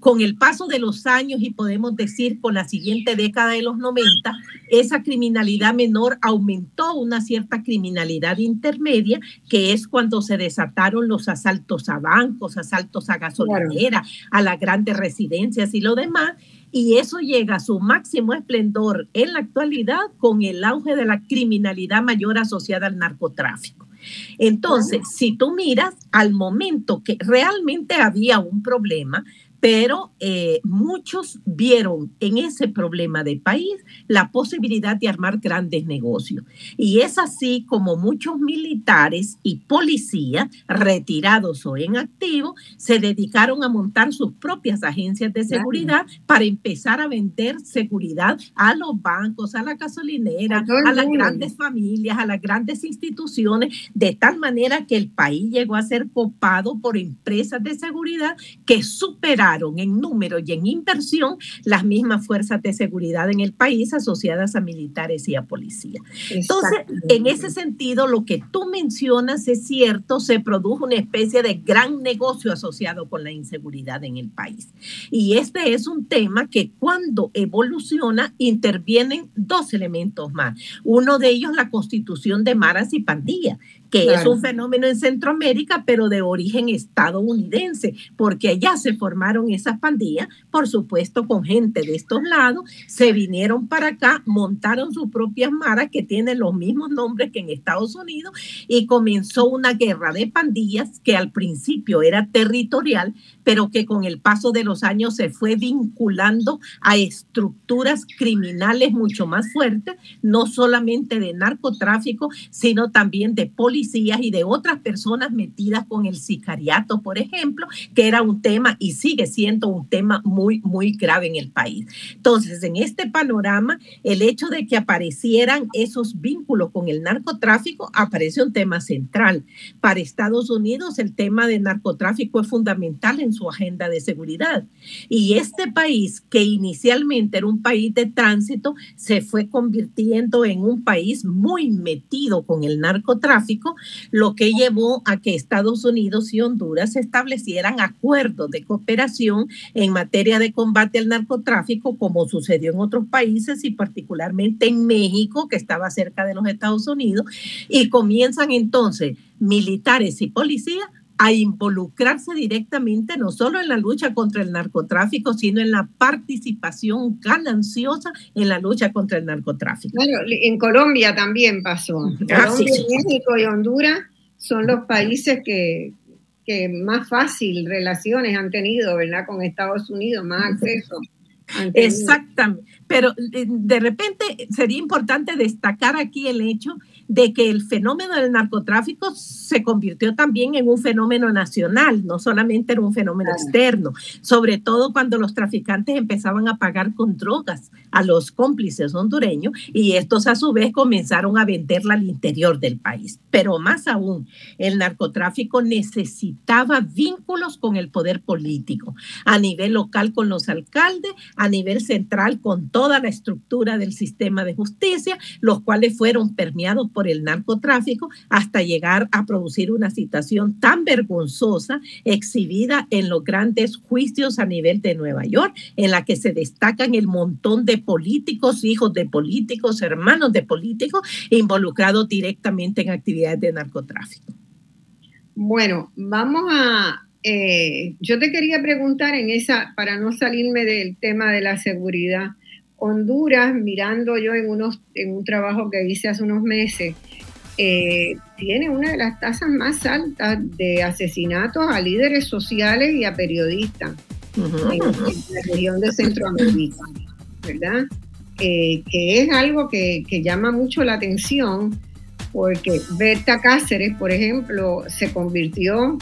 con el paso de los años y podemos decir con la siguiente década de los 90, esa criminalidad menor aumentó una cierta criminalidad intermedia, que es cuando se desataron los asaltos a bancos, asaltos a gasolinera, a las grandes residencias y lo demás. Y eso llega a su máximo esplendor en la actualidad con el auge de la criminalidad mayor asociada al narcotráfico. Entonces, si tú miras al momento que realmente había un problema, pero eh, muchos vieron en ese problema de país la posibilidad de armar grandes negocios. Y es así como muchos militares y policías, retirados o en activo, se dedicaron a montar sus propias agencias de seguridad para empezar a vender seguridad a los bancos, a la gasolinera, a, las grandes familias, a las grandes instituciones, de tal manera que el país llegó a ser copado por empresas de seguridad que superaron en número y en inversión las mismas fuerzas de seguridad en el país asociadas a militares y a policía. Entonces, en ese sentido, lo que tú mencionas es cierto, se produjo una especie de gran negocio asociado con la inseguridad en el país. Y este es un tema que cuando evoluciona intervienen dos elementos más. Uno de ellos, la constitución de maras y pandillas, que es un fenómeno en Centroamérica, pero de origen estadounidense, porque allá se formaron esas pandillas, por supuesto, con gente de estos lados, se vinieron para acá, montaron sus propias maras que tienen los mismos nombres que en Estados Unidos y comenzó una guerra de pandillas que al principio era territorial, pero que con el paso de los años se fue vinculando a estructuras criminales mucho más fuertes, no solamente de narcotráfico, sino también de policías y de otras personas metidas con el sicariato, por ejemplo, que era un tema y sigue siendo un tema muy, muy grave en el país. Entonces, en este panorama, el hecho de que aparecieran esos vínculos con el narcotráfico aparece un tema central. Para Estados Unidos, el tema de narcotráfico es fundamental en su agenda de seguridad. Y este país, que inicialmente era un país de tránsito, se fue convirtiendo en un país muy metido con el narcotráfico, lo que llevó a que Estados Unidos y Honduras establecieran acuerdos de cooperación en materia de combate al narcotráfico, como sucedió en otros países y particularmente en México, que estaba cerca de los Estados Unidos, y comienzan entonces militares y policías a involucrarse directamente no solo en la lucha contra el narcotráfico, sino en la participación gananciosa en la lucha contra el narcotráfico. Claro, en Colombia también pasó. Ah, Colombia, México y Honduras son los países que, que más fácil relaciones han tenido, ¿verdad? Con Estados Unidos, más acceso. Exactamente. Pero eh, de repente sería importante destacar aquí el hecho de que el fenómeno del narcotráfico se convirtió también en un fenómeno nacional, no solamente era un fenómeno externo, sobre todo cuando los traficantes empezaban a pagar con drogas a los cómplices hondureños y estos a su vez comenzaron a venderla al interior del país. Pero más aún, el narcotráfico necesitaba vínculos con el poder político, a nivel local con los alcaldes, a nivel central con toda la estructura del sistema de justicia, los cuales fueron permeados por el narcotráfico hasta llegar a producir una situación tan vergonzosa exhibida en los grandes juicios a nivel de Nueva York, en la que se destacan el montón de políticos, hijos de políticos, hermanos de políticos involucrados directamente en actividades de narcotráfico. Bueno, vamos a, eh, yo te quería preguntar en esa, para no salirme del tema de la seguridad, Honduras, mirando yo en, unos, en un trabajo que hice hace unos meses, eh, tiene una de las tasas más altas de asesinatos a líderes sociales y a periodistas en, la región de Centroamérica, ¿verdad? Eh, que es algo que, que, llama mucho la atención porque Berta Cáceres, por ejemplo, se convirtió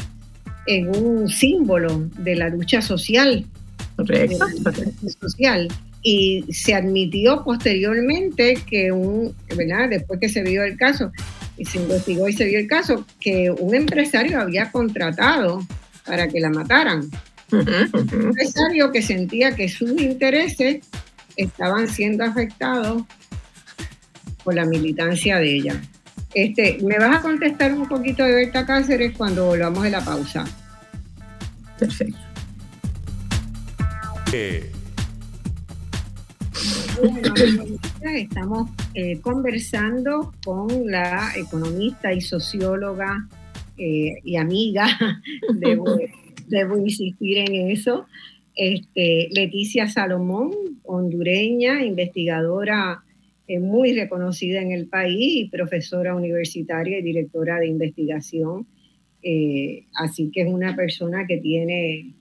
en un símbolo de la lucha social. Correcto. social y se admitió posteriormente que un, ¿verdad? Después que se vio el caso, y se investigó y se vio el caso, que un empresario había contratado para que la mataran. Un empresario que sentía que sus intereses estaban siendo afectados por la militancia de ella. Este, me vas a contestar un poquito de Berta Cáceres cuando volvamos de la pausa. Perfecto. Eh, estamos eh, conversando con la economista y socióloga eh, y amiga, debo, insistir en eso, este, Leticia Salomón, hondureña, investigadora eh, muy reconocida en el país y profesora universitaria y directora de investigación. así que es una persona que tiene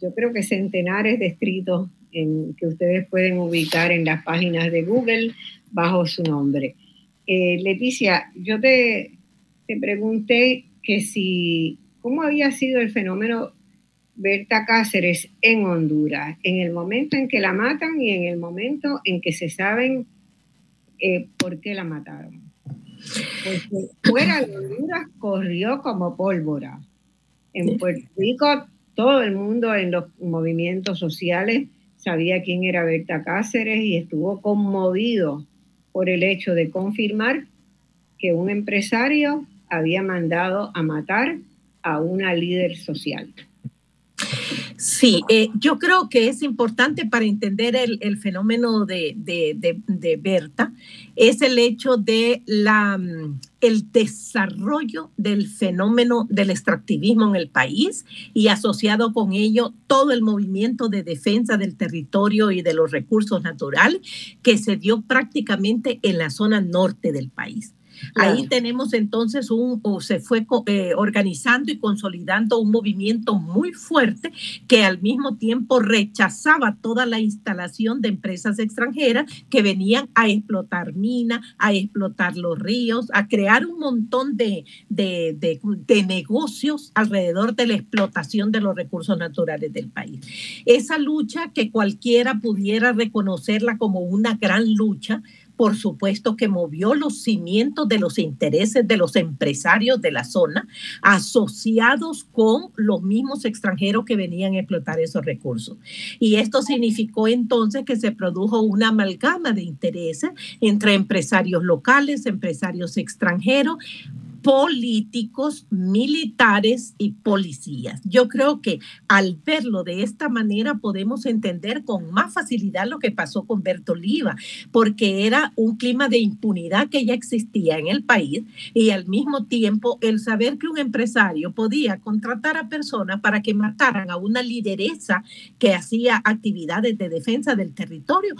yo creo que centenares de escritos en, que ustedes pueden ubicar en las páginas de Google bajo su nombre. Eh, Leticia, yo te, te pregunté que si, ¿cómo había sido el fenómeno Berta Cáceres en Honduras, en el momento en que la matan y en el momento en que se saben eh, por qué la mataron? Porque fuera de Honduras corrió como pólvora. En Puerto Rico todo el mundo en los movimientos sociales sabía quién era Berta Cáceres y estuvo conmovido por el hecho de confirmar que un empresario había mandado a matar a una líder social. Sí, eh, yo creo que es importante para entender el, fenómeno de, de, Berta, es el hecho de la, mm, el desarrollo del fenómeno del extractivismo en el país y asociado con ello todo el movimiento de defensa del territorio y de los recursos naturales que se dio prácticamente en la zona norte del país. Ahí tenemos entonces un, o se fue eh, organizando y consolidando un movimiento muy fuerte que al mismo tiempo rechazaba toda la instalación de empresas extranjeras que venían a explotar minas, a explotar los ríos, a crear un montón de, de, de negocios alrededor de la explotación de los recursos naturales del país. Esa lucha que cualquiera pudiera reconocerla como una gran lucha, por supuesto que movió los cimientos de los intereses de los empresarios de la zona, asociados con los mismos extranjeros que venían a explotar esos recursos. Y esto significó entonces que se produjo una amalgama de intereses entre empresarios locales, empresarios extranjeros, políticos, militares y policías. Yo creo que al verlo de esta manera podemos entender con más facilidad lo que pasó con Berto Oliva, porque era un clima de impunidad que ya existía en el país y al mismo tiempo el saber que un empresario podía contratar a personas para que mataran a una lideresa que hacía actividades de defensa del territorio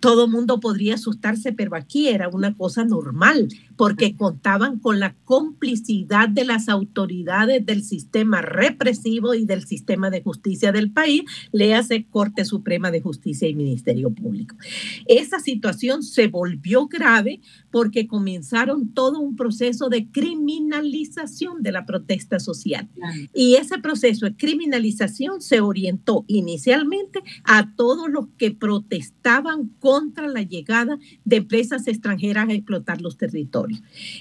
todo mundo podría asustarse, pero aquí era una cosa normal, porque contaban con la complicidad de las autoridades del sistema represivo y del sistema de justicia del país, le hace Corte Suprema de Justicia y Ministerio Público. Esa situación se volvió grave porque comenzaron todo un proceso de criminalización de la protesta social. Y ese proceso de criminalización se orientó inicialmente a todos los que protestaban contra la llegada de empresas extranjeras a explotar los territorios.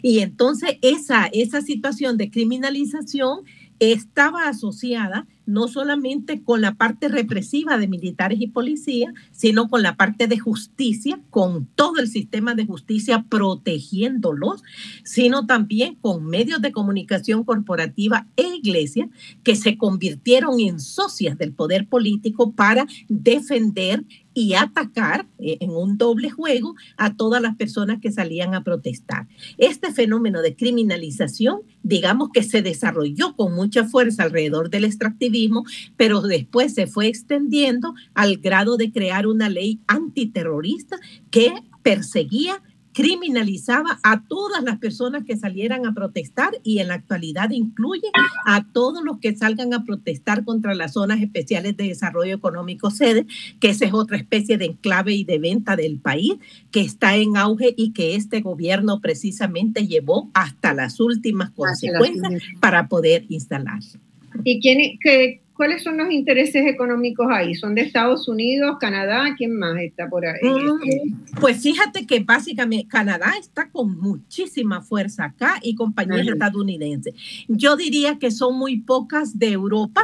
Y entonces esa, esa situación de criminalización estaba asociada no solamente con la parte represiva de militares y policías, sino con la parte de justicia, con todo el sistema de justicia protegiéndolos, sino también con medios de comunicación corporativa e iglesia que se convirtieron en socias del poder político para defender y atacar eh, en un doble juego a todas las personas que salían a protestar. Este fenómeno de criminalización, digamos que se desarrolló con mucha fuerza alrededor del extractivismo, pero después se fue extendiendo al grado de crear una ley antiterrorista que perseguía criminalizaba a todas las personas que salieran a protestar y en la actualidad incluye a todos los que salgan a protestar contra las zonas especiales de desarrollo económico sede, que esa es otra especie de enclave y de venta del país que está en auge y que este gobierno precisamente llevó hasta las últimas consecuencias para poder instalarse. ¿Y quién, qué, ¿Cuáles son los intereses económicos ahí? ¿Son de Estados Unidos, Canadá? ¿Quién más está por ahí? Mm, pues fíjate que básicamente Canadá está con muchísima fuerza acá y compañías estadounidenses. Yo diría que son muy pocas de Europa,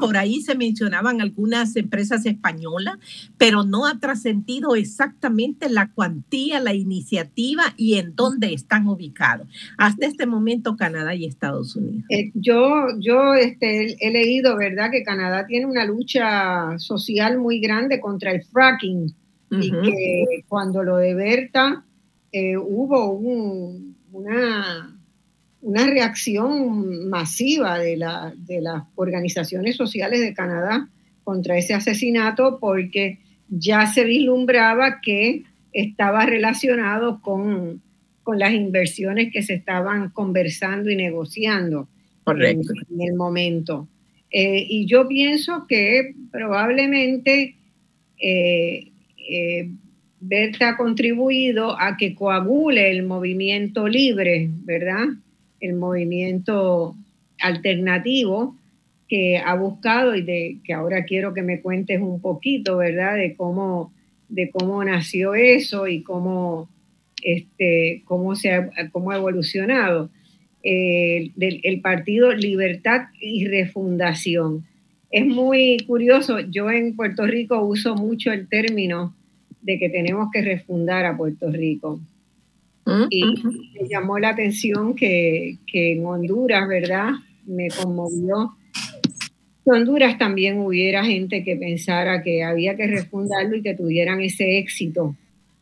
Por ahí se mencionaban algunas empresas españolas, pero no ha trascendido exactamente la cuantía, la iniciativa y en dónde están ubicados. Hasta este momento Canadá y Estados Unidos. Eh, yo yo este, he leído verdad que Canadá tiene una lucha social muy grande contra el fracking. Y que cuando lo de Berta eh, hubo una, una reacción masiva de, la, de las organizaciones sociales de Canadá contra ese asesinato porque ya se vislumbraba que estaba relacionado con, con las inversiones que se estaban conversando y negociando en, el momento. Eh, y yo pienso que probablemente eh, Berta ha contribuido a que coagule el movimiento libre, ¿verdad? El movimiento alternativo que ha buscado y de que ahora quiero que me cuentes un poquito, ¿verdad? De cómo, de cómo nació eso y cómo, este, cómo, se ha, cómo ha evolucionado. Eh, el partido Libertad y Refundación. Es muy curioso, yo en Puerto Rico uso mucho el término de que tenemos que refundar a Puerto Rico. Mm, y me llamó la atención que, en Honduras, ¿verdad? Me conmovió. En Honduras también hubiera gente que pensara que había que refundarlo y que tuvieran ese éxito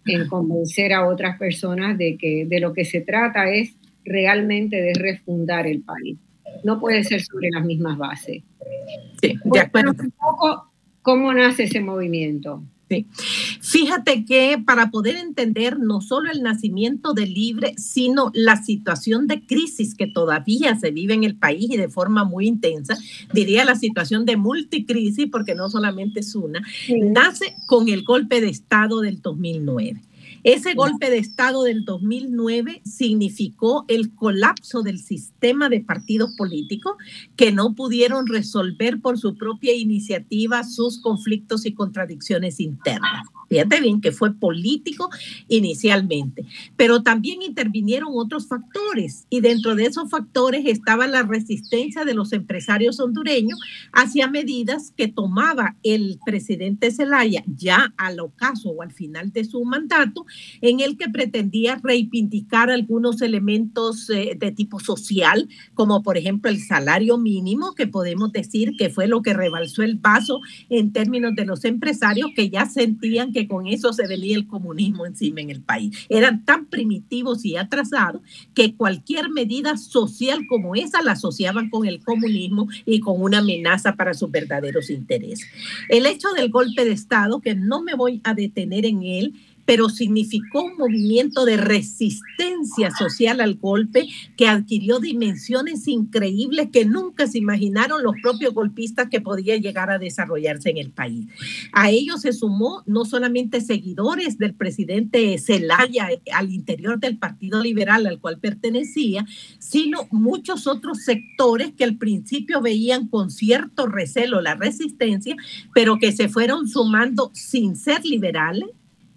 en convencer a otras personas de que de lo que se trata es realmente de refundar el país. No puede ser sobre las mismas bases. Sí, de acuerdo. ¿Cómo nace ese movimiento? Fíjate que para poder entender no solo el nacimiento del libre, sino la situación de crisis que todavía se vive en el país y de forma muy intensa, diría la situación de multicrisis, porque no solamente es una, nace con el golpe de Estado del 2009. Ese golpe de Estado del 2009 significó el colapso del sistema de partidos políticos que no pudieron resolver por su propia iniciativa sus conflictos y contradicciones internas. Fíjate bien que fue político inicialmente, pero también intervinieron otros factores y dentro de esos factores estaba la resistencia de los empresarios hondureños hacia medidas que tomaba el presidente Zelaya ya al ocaso o al final de su mandato, en el que pretendía reivindicar algunos elementos eh, de tipo social, como por ejemplo el salario mínimo, que podemos decir que fue lo que rebalsó el paso en términos de los empresarios que ya sentían que con eso se venía el comunismo encima en el país. Eran tan primitivos y atrasados que cualquier medida social como esa la asociaban con el comunismo y con una amenaza para sus verdaderos intereses. El hecho del golpe de Estado, que no me voy a detener en él, pero significó un movimiento de resistencia social al golpe que adquirió dimensiones increíbles que nunca se imaginaron los propios golpistas que podía llegar a desarrollarse en el país. A ello se sumó no solamente seguidores del presidente Zelaya al interior del Partido Liberal al cual pertenecía, sino muchos otros sectores que al principio veían con cierto recelo la resistencia, pero que se fueron sumando sin ser liberales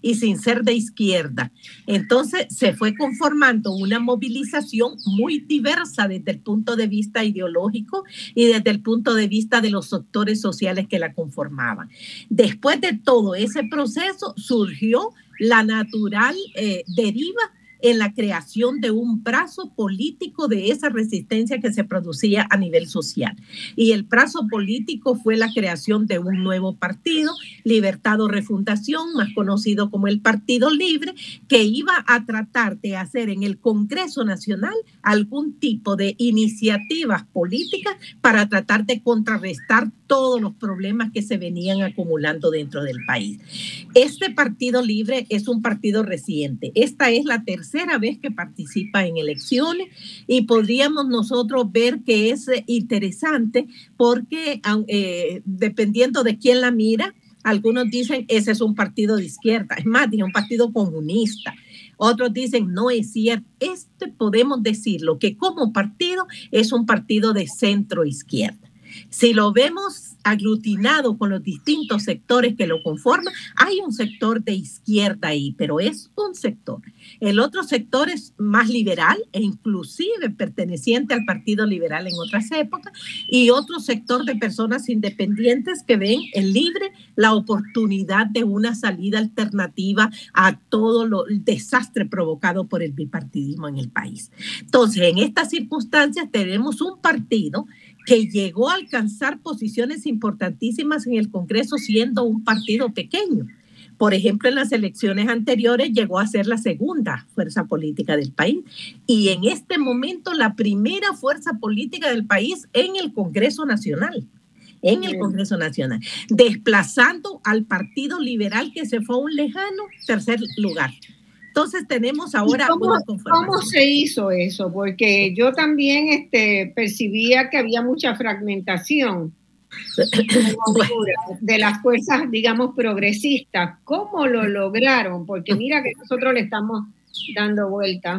y sin ser de izquierda. Entonces se fue conformando una movilización muy diversa desde el punto de vista ideológico y desde el punto de vista de los sectores sociales que la conformaban. Después de todo ese proceso surgió la natural eh, deriva en la creación de un brazo político de esa resistencia que se producía a nivel social. Y el brazo político fue la creación de un nuevo partido, Libertad o Refundación, más conocido como el Partido Libre, que iba a tratar de hacer en el Congreso Nacional algún tipo de iniciativas políticas para tratar de contrarrestar todos los problemas que se venían acumulando dentro del país. Este Partido Libre es un partido reciente. Esta es la tercera tercera vez que participa en elecciones y podríamos nosotros ver que es eh, interesante porque eh, dependiendo de quién la mira, algunos dicen ese es un partido de izquierda, es más, es un partido comunista. Otros dicen, no es cierto. Este podemos decirlo, que como partido es un partido de centro izquierda. Si lo vemos aglutinado con los distintos sectores que lo conforman, hay un sector de izquierda ahí, pero es un sector. El otro sector es más liberal e inclusive perteneciente al Partido Liberal en otras épocas y otro sector de personas independientes que ven en libre la oportunidad de una salida alternativa a todo lo, el desastre provocado por el bipartidismo en el país. Entonces, en estas circunstancias tenemos un partido que llegó a alcanzar posiciones importantísimas en el Congreso siendo un partido pequeño. Por ejemplo, en las elecciones anteriores llegó a ser la segunda fuerza política del país y en este momento la primera fuerza política del país en el Congreso Nacional en el Congreso Nacional, desplazando al Partido Liberal que se fue a un lejano tercer lugar. Entonces tenemos ahora cómo, ¿Cómo se hizo eso? Porque yo también este, percibía que había mucha fragmentación de las fuerzas, digamos, progresistas. ¿Cómo lo lograron? Porque mira que nosotros le estamos dando vuelta.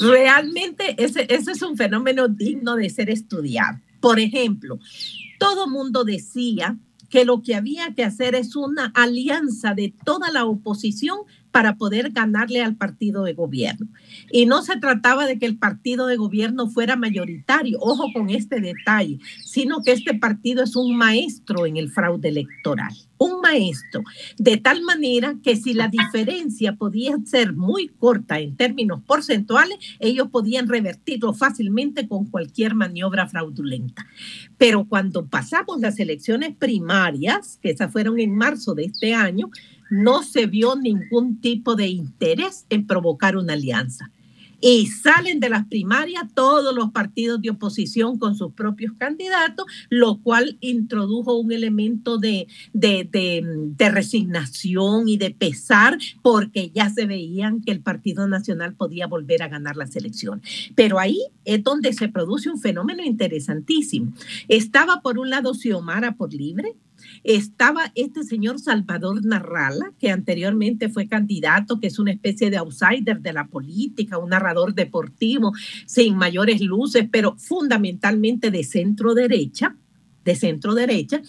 Realmente ese, ese es un fenómeno digno de ser estudiado. Por ejemplo, todo mundo decía que lo que había que hacer es una alianza de toda la oposición para poder ganarle al partido de gobierno. Y no se trataba de que el partido de gobierno fuera mayoritario, ojo con este detalle, sino que este partido es un maestro en el fraude electoral, un maestro, de tal manera que si la diferencia podía ser muy corta en términos porcentuales, ellos podían revertirlo fácilmente con cualquier maniobra fraudulenta. Pero cuando pasamos las elecciones primarias, que esas fueron en marzo de este año, no se vio ningún tipo de interés en provocar una alianza. Y salen de las primarias todos los partidos de oposición con sus propios candidatos, lo cual introdujo un elemento de, de, resignación y de pesar, porque ya se veían que el Partido Nacional podía volver a ganar las elecciones. Pero ahí es donde se produce un fenómeno interesantísimo. Estaba por un lado Xiomara por libre, estaba este señor Salvador Narrala, que anteriormente fue candidato, que es una especie de outsider de la política, un narrador deportivo sin mayores luces, pero fundamentalmente de centro derecha de centro derecha,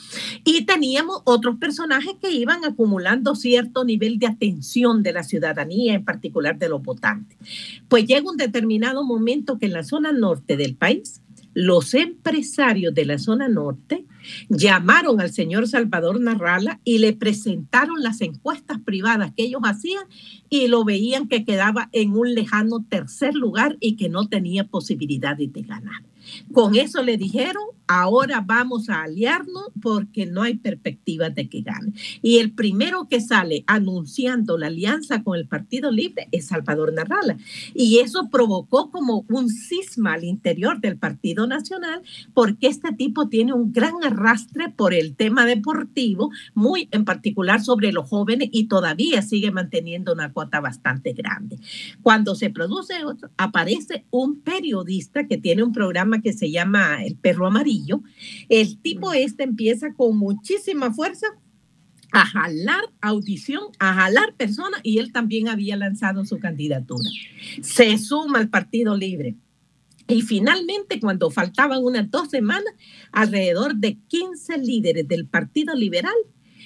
y teníamos otros personajes que iban acumulando cierto nivel de atención de la ciudadanía, en particular de los votantes. Pues llega un determinado momento que en la zona norte del país, los empresarios de la zona norte llamaron al señor Salvador Narrala y le presentaron las encuestas privadas que ellos hacían y lo veían que quedaba en un lejano tercer lugar y que no tenía posibilidad de ganar. Con eso le dijeron, ahora vamos a aliarnos porque no hay perspectiva de que gane. Y el primero que sale anunciando la alianza con el Partido Libre es Salvador Narrala. Y eso provocó como un cisma al interior del Partido Nacional porque este tipo tiene un gran arrastre por el tema deportivo, muy en particular sobre los jóvenes y todavía sigue manteniendo una cuota bastante grande. Cuando se produce aparece un periodista que tiene un programa que se llama El Perro Amarillo, el tipo este empieza con muchísima fuerza a jalar audición, a jalar personas y él también había lanzado su candidatura. Se suma al Partido Libre. Y finalmente, cuando faltaban unas dos semanas, alrededor de 15 líderes del Partido Liberal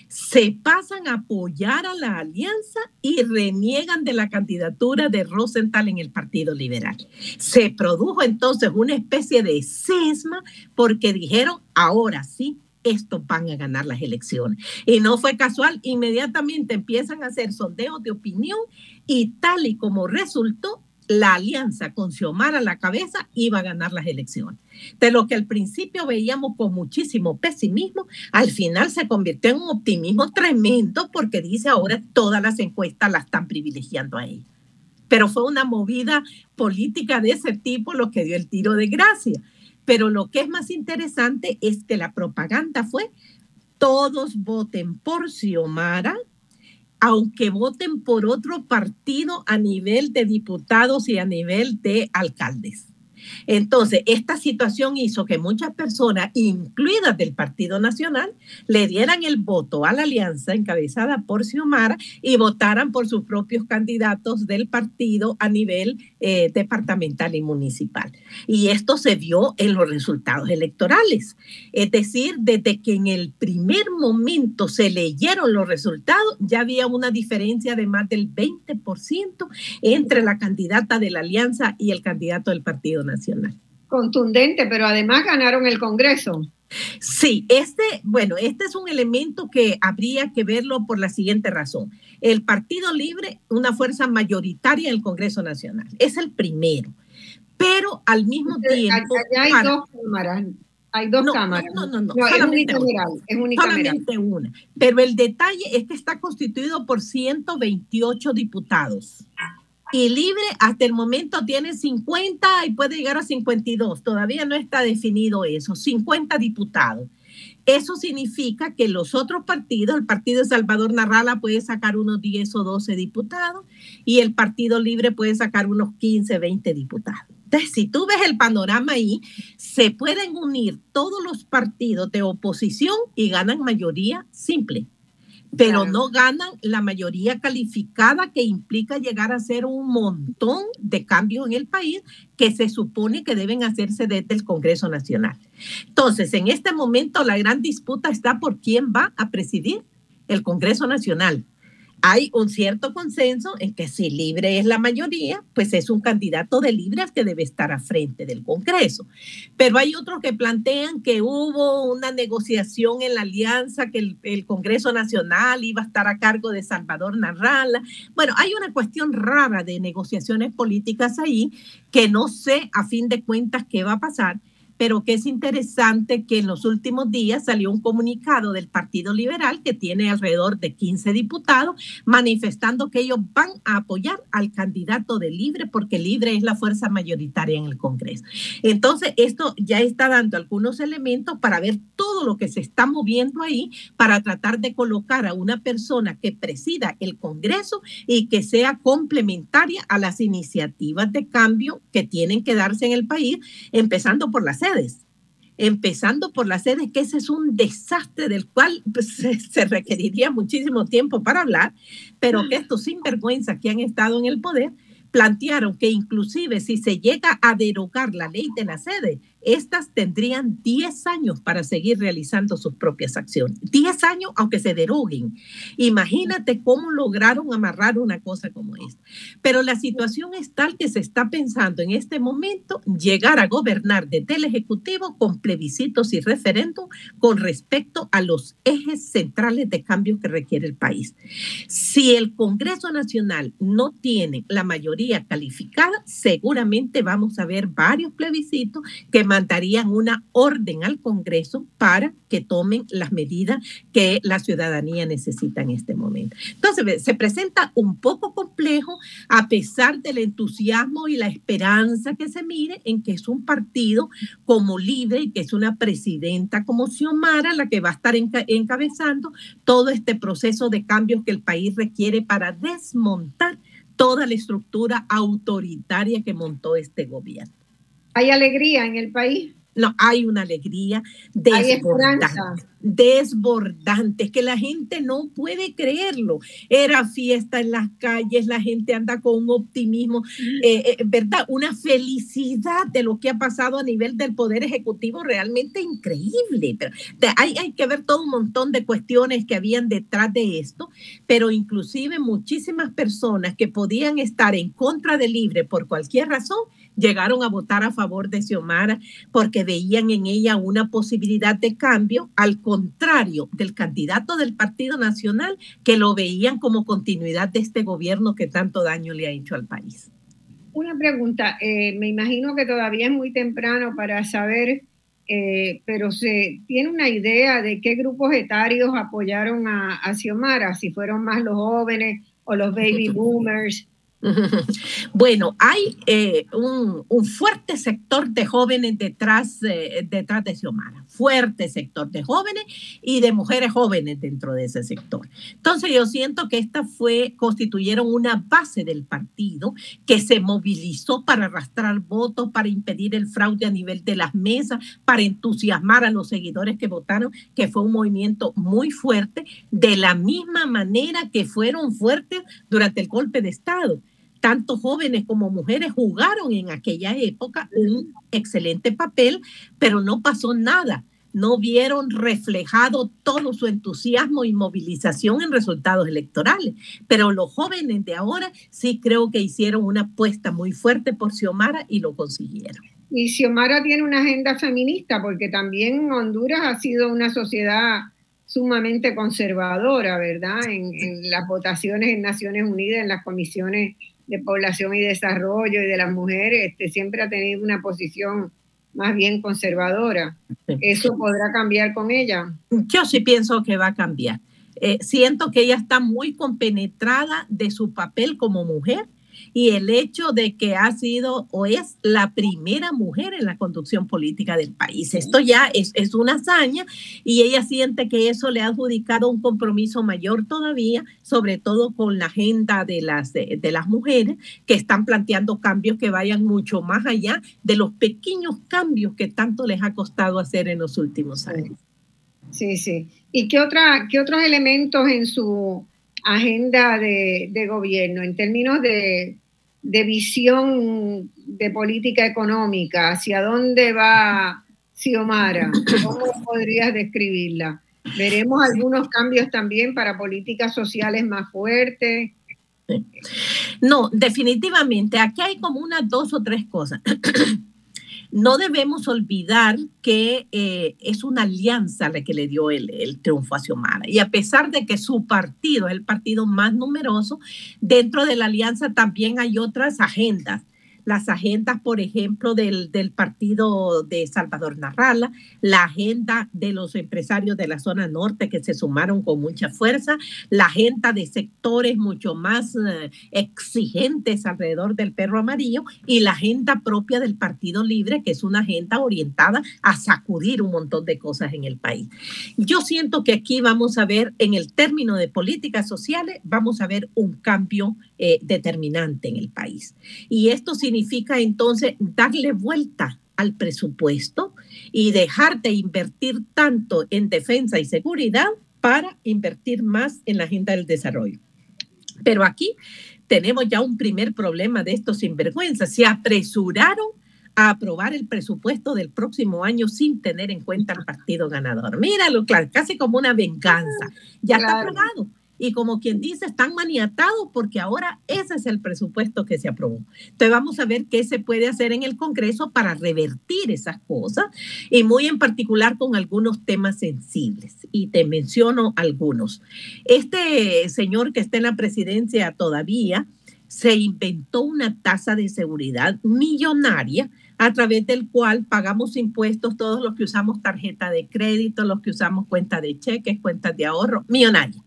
se pasan a apoyar a la alianza y reniegan de la candidatura de Rosenthal en el Partido Liberal. Se produjo entonces una especie de cisma porque dijeron, ahora sí, estos van a ganar las elecciones. Y no fue casual, inmediatamente empiezan a hacer sondeos de opinión y tal y como resultó, la alianza con Xiomara a la cabeza iba a ganar las elecciones. De lo que al principio veíamos con muchísimo pesimismo, al final se convirtió en un optimismo tremendo porque dice ahora todas las encuestas la están privilegiando a ella. Pero fue una movida política de ese tipo lo que dio el tiro de gracia. Pero lo que es más interesante es que la propaganda fue todos voten por Xiomara aunque voten por otro partido a nivel de diputados y a nivel de alcaldes. Entonces, esta situación hizo que muchas personas, incluidas del Partido Nacional, le dieran el voto a la alianza encabezada por Xiomara y votaran por sus propios candidatos del partido a nivel eh, departamental y municipal. Y esto se vio en los resultados electorales. Es decir, desde que en el primer momento se leyeron los resultados, ya había una diferencia de más del 20% entre la candidata de la alianza y el candidato del Partido Nacional. Contundente, pero además ganaron el Congreso. Sí, este, bueno, este es un elemento que habría que verlo por la siguiente razón. El Partido Libre, una fuerza mayoritaria en el Congreso Nacional, es el primero, pero al mismo tiempo... hay dos cámaras. Hay dos cámaras. No, no, no, no, es unicameral. Es Solamente una. Pero el detalle es que está constituido por 128 diputados y libre hasta el momento tiene 50 y puede llegar a 52. Todavía no está definido eso. 50 diputados. Eso significa que los otros partidos, el Partido de Salvador Narrala puede sacar unos 10 o 12 diputados y el Partido Libre puede sacar unos 15, 20 diputados. Entonces, si tú ves el panorama ahí, se pueden unir todos los partidos de oposición y ganan mayoría simple pero no ganan la mayoría calificada que implica llegar a hacer un montón de cambios en el país que se supone que deben hacerse desde el Congreso Nacional. Entonces, en este momento la gran disputa está por quién va a presidir el Congreso Nacional hay un cierto consenso en que si Libre es la mayoría, pues es un candidato de Libre que debe estar a frente del Congreso. Pero hay otros que plantean que hubo una negociación en la alianza, que el, Congreso Nacional iba a estar a cargo de Salvador Narrala. Bueno, hay una cuestión rara de negociaciones políticas ahí que no sé a fin de cuentas qué va a pasar pero que es interesante que en los últimos días salió un comunicado del Partido Liberal que tiene alrededor de 15 diputados manifestando que ellos van a apoyar al candidato de Libre porque Libre es la fuerza mayoritaria en el Congreso. Entonces, esto ya está dando algunos elementos para ver todo lo que se está moviendo ahí para tratar de colocar a una persona que presida el Congreso y que sea complementaria a las iniciativas de cambio que tienen que darse en el país, empezando por la empezando por las sedes, que ese es un desastre del cual pues, se, requeriría muchísimo tiempo para hablar, pero que estos sinvergüenzas que han estado en el poder plantearon que inclusive si se llega a derogar la ley de la sede, estas tendrían 10 años para seguir realizando sus propias acciones. 10 años aunque se deroguen. Imagínate cómo lograron amarrar una cosa como esta. Pero la situación es tal que se está pensando en este momento llegar a gobernar desde el Ejecutivo con plebiscitos y referéndum con respecto a los ejes centrales de cambio que requiere el país. Si el Congreso Nacional no tiene la mayoría calificada, seguramente vamos a ver varios plebiscitos que mandarían una orden al Congreso para que tomen las medidas que la ciudadanía necesita en este momento. Entonces, se presenta un poco complejo a pesar del entusiasmo y la esperanza que se mire en que es un partido como libre y que es una presidenta como Xiomara la que va a estar encabezando todo este proceso de cambios que el país requiere para desmontar toda la estructura autoritaria que montó este gobierno. ¿Hay alegría en el país? No, hay una alegría desbordante, desbordante, es que la gente no puede creerlo. Era fiesta en las calles, la gente anda con un optimismo, eh, eh, ¿verdad? Una felicidad de lo que ha pasado a nivel del Poder Ejecutivo realmente increíble. Pero hay, hay que ver todo un montón de cuestiones que habían detrás de esto, pero inclusive muchísimas personas que podían estar en contra de Libre por cualquier razón, llegaron a votar a favor de Xiomara porque veían en ella una posibilidad de cambio, al contrario del candidato del Partido Nacional, que lo veían como continuidad de este gobierno que tanto daño le ha hecho al país. Una pregunta, eh, me imagino que todavía es muy temprano para saber, eh, pero ¿se tiene una idea de qué grupos etarios apoyaron a, a Xiomara? Si fueron más los jóvenes o los baby boomers Bueno, hay eh, un, fuerte sector de jóvenes detrás, detrás de Xiomara, fuerte sector de jóvenes y de mujeres jóvenes dentro de ese sector. Entonces yo siento que esta fue, constituyeron una base del partido que se movilizó para arrastrar votos, para impedir el fraude a nivel de las mesas, para entusiasmar a los seguidores que votaron, que fue un movimiento muy fuerte, de la misma manera que fueron fuertes durante el golpe de Estado tanto jóvenes como mujeres jugaron en aquella época un excelente papel, pero no pasó nada. No vieron reflejado todo su entusiasmo y movilización en resultados electorales. Pero los jóvenes de ahora sí creo que hicieron una apuesta muy fuerte por Xiomara y lo consiguieron. Y Xiomara tiene una agenda feminista porque también Honduras ha sido una sociedad sumamente conservadora, ¿verdad? En, en, las votaciones en Naciones Unidas, en las comisiones de Población y Desarrollo y de las mujeres, este, siempre ha tenido una posición más bien conservadora. ¿Eso podrá cambiar con ella? Yo sí pienso que va a cambiar. Eh, siento que ella está muy compenetrada de su papel como mujer y el hecho de que ha sido o es la primera mujer en la conducción política del país. Esto ya es, es una hazaña y ella siente que eso le ha adjudicado un compromiso mayor todavía, sobre todo con la agenda de las, de, las mujeres que están planteando cambios que vayan mucho más allá de los pequeños cambios que tanto les ha costado hacer en los últimos años. Sí, sí. ¿Y qué, otra, qué otros elementos en su agenda de, gobierno en términos de, de, visión de política económica? ¿Hacia dónde va Xiomara? ¿Cómo podrías describirla? ¿Veremos algunos cambios también para políticas sociales más fuertes? No, definitivamente. Aquí hay como unas dos o tres cosas. No debemos olvidar que eh, es una alianza la que le dio el, el, triunfo a Xiomara. Y a pesar de que su partido es el partido más numeroso, dentro de la alianza también hay otras agendas las agendas, por ejemplo, del, del, partido de Salvador Narrala, la agenda de los empresarios de la zona norte que se sumaron con mucha fuerza, la agenda de sectores mucho más eh, exigentes alrededor del perro amarillo y la agenda propia del Partido Libre, que es una agenda orientada a sacudir un montón de cosas en el país. Yo siento que aquí vamos a ver, en el término de políticas sociales, vamos a ver un cambio eh, determinante en el país. Y esto significa entonces darle vuelta al presupuesto y dejar de invertir tanto en defensa y seguridad para invertir más en la agenda del desarrollo. Pero aquí tenemos ya un primer problema de estos sinvergüenzas. Se apresuraron a aprobar el presupuesto del próximo año sin tener en cuenta el partido ganador. Míralo, claro, casi como una venganza. Ya está pagado y como quien dice, están maniatados porque ahora ese es el presupuesto que se aprobó. Entonces vamos a ver qué se puede hacer en el Congreso para revertir esas cosas y muy en particular con algunos temas sensibles. Y te menciono algunos. Este señor que está en la presidencia todavía se inventó una tasa de seguridad millonaria a través del cual pagamos impuestos todos los que usamos tarjeta de crédito, los que usamos cuenta de cheques, cuentas de ahorro, millonaria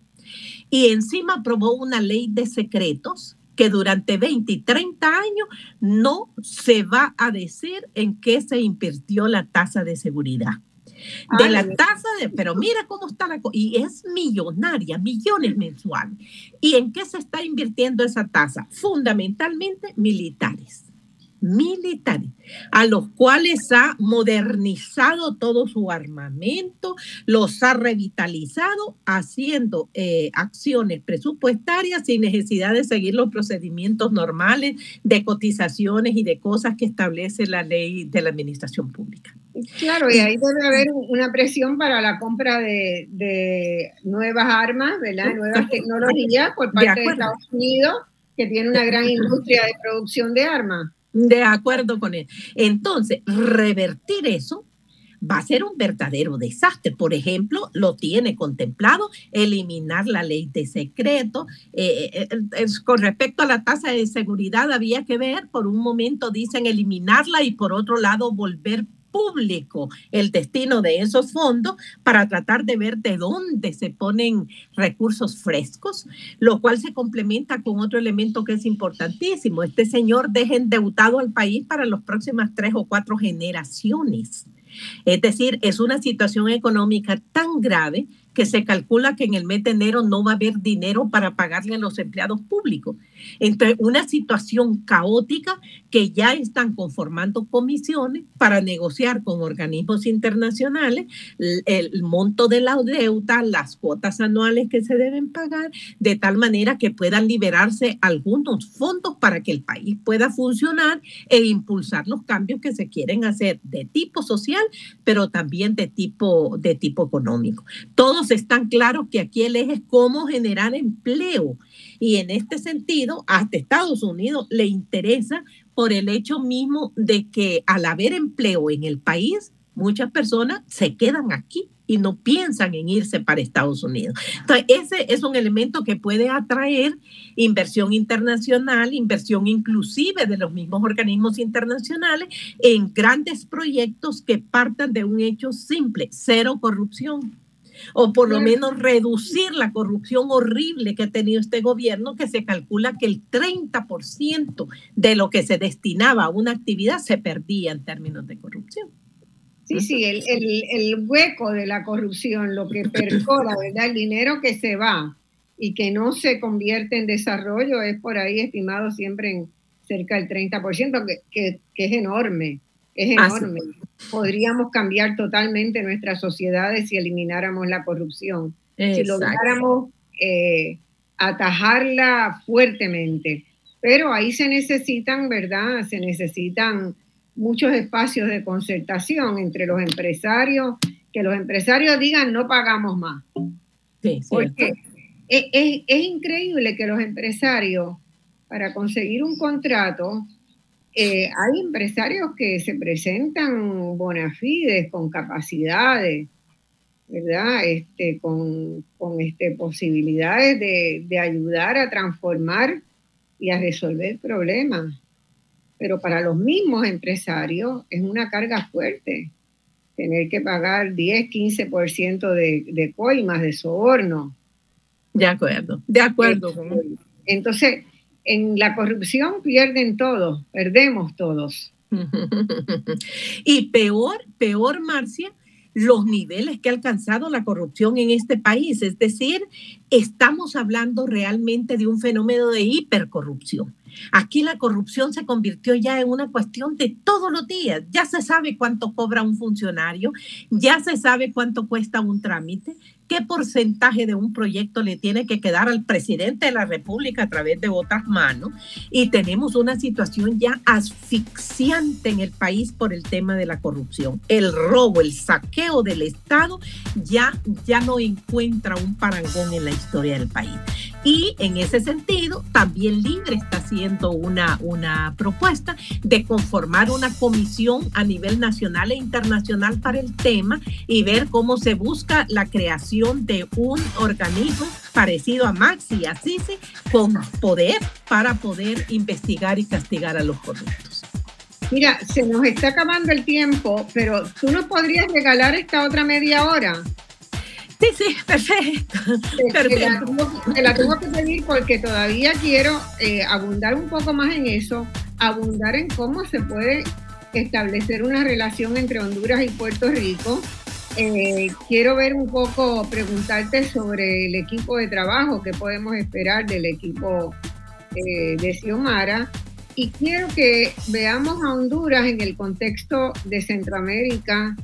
y encima aprobó una ley de secretos que durante 20 y 30 años no se va a decir en qué se invirtió la tasa de seguridad. De la tasa de, pero mira cómo está la cosa, y es millonaria, millones mensuales. ¿Y en qué se está invirtiendo esa tasa? Fundamentalmente militares militares, a los cuales ha modernizado todo su armamento, los ha revitalizado haciendo eh, acciones presupuestarias sin necesidad de seguir los procedimientos normales de cotizaciones y de cosas que establece la ley de la administración pública. Claro, y ahí debe haber una presión para la compra de, nuevas armas, ¿verdad? nuevas tecnologías por parte de Estados Unidos, que tiene una gran industria de producción de armas. De acuerdo con él. Entonces, revertir eso va a ser un verdadero desastre. Por ejemplo, lo tiene contemplado eliminar la ley de secreto. Eh, eh, eh, con respecto a la tasa de seguridad, había que ver, por un momento dicen eliminarla y por otro lado volver público el destino de esos fondos para tratar de ver de dónde se ponen recursos frescos, lo cual se complementa con otro elemento que es importantísimo. Este señor deja endeudado al país para las próximas tres o cuatro generaciones. Es decir, es una situación económica tan grave que se calcula que en el mes de enero no va a haber dinero para pagarle a los empleados públicos. Entre una situación caótica que ya están conformando comisiones para negociar con organismos internacionales el, monto de la deuda, las cuotas anuales que se deben pagar, de tal manera que puedan liberarse algunos fondos para que el país pueda funcionar e impulsar los cambios que se quieren hacer de tipo social, pero también de tipo, de tipo económico. Todos están claros que aquí el eje es cómo generar empleo y en este sentido, hasta Estados Unidos le interesa por el hecho mismo de que al haber empleo en el país, muchas personas se quedan aquí y no piensan en irse para Estados Unidos. Entonces, ese es un elemento que puede atraer inversión internacional, inversión inclusive de los mismos organismos internacionales en grandes proyectos que partan de un hecho simple, cero corrupción. O por lo menos reducir la corrupción horrible que ha tenido este gobierno, que se calcula que el 30% de lo que se destinaba a una actividad se perdía en términos de corrupción. Sí, sí, el, el, hueco de la corrupción, lo que percora, ¿verdad? El dinero que se va y que no se convierte en desarrollo es por ahí estimado siempre en cerca del 30%, que, que, que es enorme, es enorme. Podríamos cambiar totalmente nuestras sociedades si elimináramos la corrupción, si lográramos eh, atajarla fuertemente. Pero ahí se necesitan, ¿verdad? Se necesitan muchos espacios de concertación entre los empresarios, que los empresarios digan no pagamos más. Sí, Porque es, es, increíble que los empresarios, para conseguir un contrato, eh, hay empresarios que se presentan bona fides, con capacidades, ¿verdad? Este, con, con este, posibilidades de, de ayudar a transformar y a resolver problemas pero para los mismos empresarios es una carga fuerte tener que pagar 10, 15% de, de coimas, de soborno. De acuerdo, de acuerdo. Entonces, en la corrupción pierden todos, perdemos todos. y peor, peor, Marcia, los niveles que ha alcanzado la corrupción en este país. Es decir, estamos hablando realmente de un fenómeno de hipercorrupción. Aquí la corrupción se convirtió ya en una cuestión de todos los días. Ya se sabe cuánto cobra un funcionario, ya se sabe cuánto cuesta un trámite, qué porcentaje de un proyecto le tiene que quedar al presidente de la República a través de otras manos. Y tenemos una situación ya asfixiante en el país por el tema de la corrupción. El robo, el saqueo del Estado ya, ya no encuentra un parangón en la historia del país. Y en ese sentido, también Libre está haciendo una, una propuesta de conformar una comisión a nivel nacional e internacional para el tema y ver cómo se busca la creación de un organismo parecido a Maxi y a Sisi con poder para poder investigar y castigar a los corruptos. Mira, se nos está acabando el tiempo, pero tú nos podrías regalar esta otra media hora. Sí, sí, perfecto. Te, la, tengo, que pedir porque todavía quiero eh, abundar un poco más en eso, abundar en cómo se puede establecer una relación entre Honduras y Puerto Rico, eh, quiero ver un poco, preguntarte sobre el equipo de trabajo que podemos esperar del equipo eh, de Xiomara. Y quiero que veamos a Honduras en el contexto de Centroamérica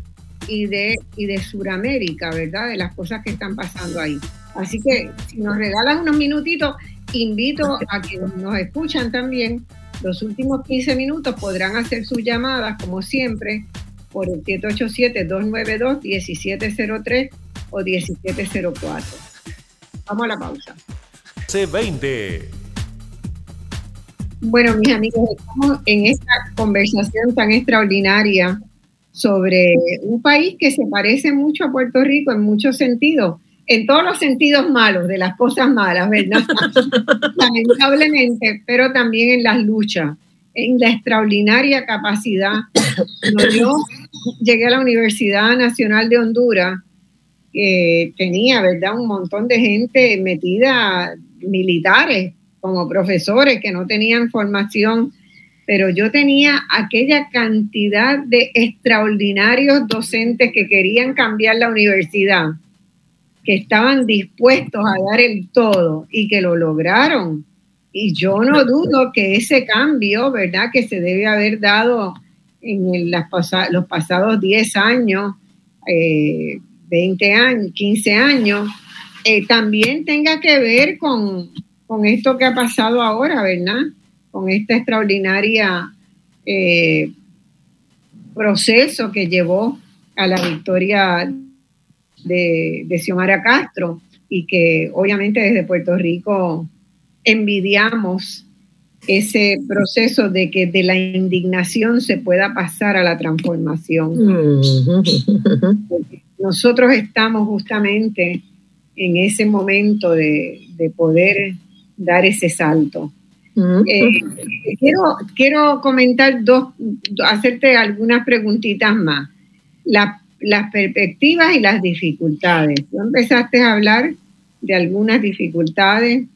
y de, y de Suramérica, ¿verdad? De las cosas que están pasando ahí. Así que si nos regalas unos minutitos, invito a que nos escuchan también. Los últimos 15 minutos podrán hacer sus llamadas, como siempre, por el 787-292-1703 o 1704. Vamos a la pausa. C20. Bueno, mis amigos, estamos en esta conversación tan extraordinaria sobre un país que se parece mucho a Puerto Rico en muchos sentidos, en todos los sentidos malos, de las cosas malas, ¿verdad? Lamentablemente, pero también en las luchas en la extraordinaria capacidad. yo llegué a la Universidad Nacional de Honduras, que tenía, ¿verdad?, un montón de gente metida, militares, como profesores que no tenían formación, pero yo tenía aquella cantidad de extraordinarios docentes que querían cambiar la universidad, que estaban dispuestos a dar el todo y que lo lograron y yo no dudo que ese cambio, ¿verdad?, que se debe haber dado en las los pasados 10 años, 20 eh, años, 15 años, eh, también tenga que ver con, esto que ha pasado ahora, ¿verdad? Con este extraordinaria eh, proceso que llevó a la victoria de, de Xiomara Castro y que obviamente desde Puerto Rico envidiamos ese proceso de que de la indignación se pueda pasar a la transformación. Nosotros estamos justamente en ese momento de, poder dar ese salto. Eh, quiero, quiero comentar dos, hacerte algunas preguntitas más. La las perspectivas y las dificultades. Tú empezaste a hablar de algunas dificultades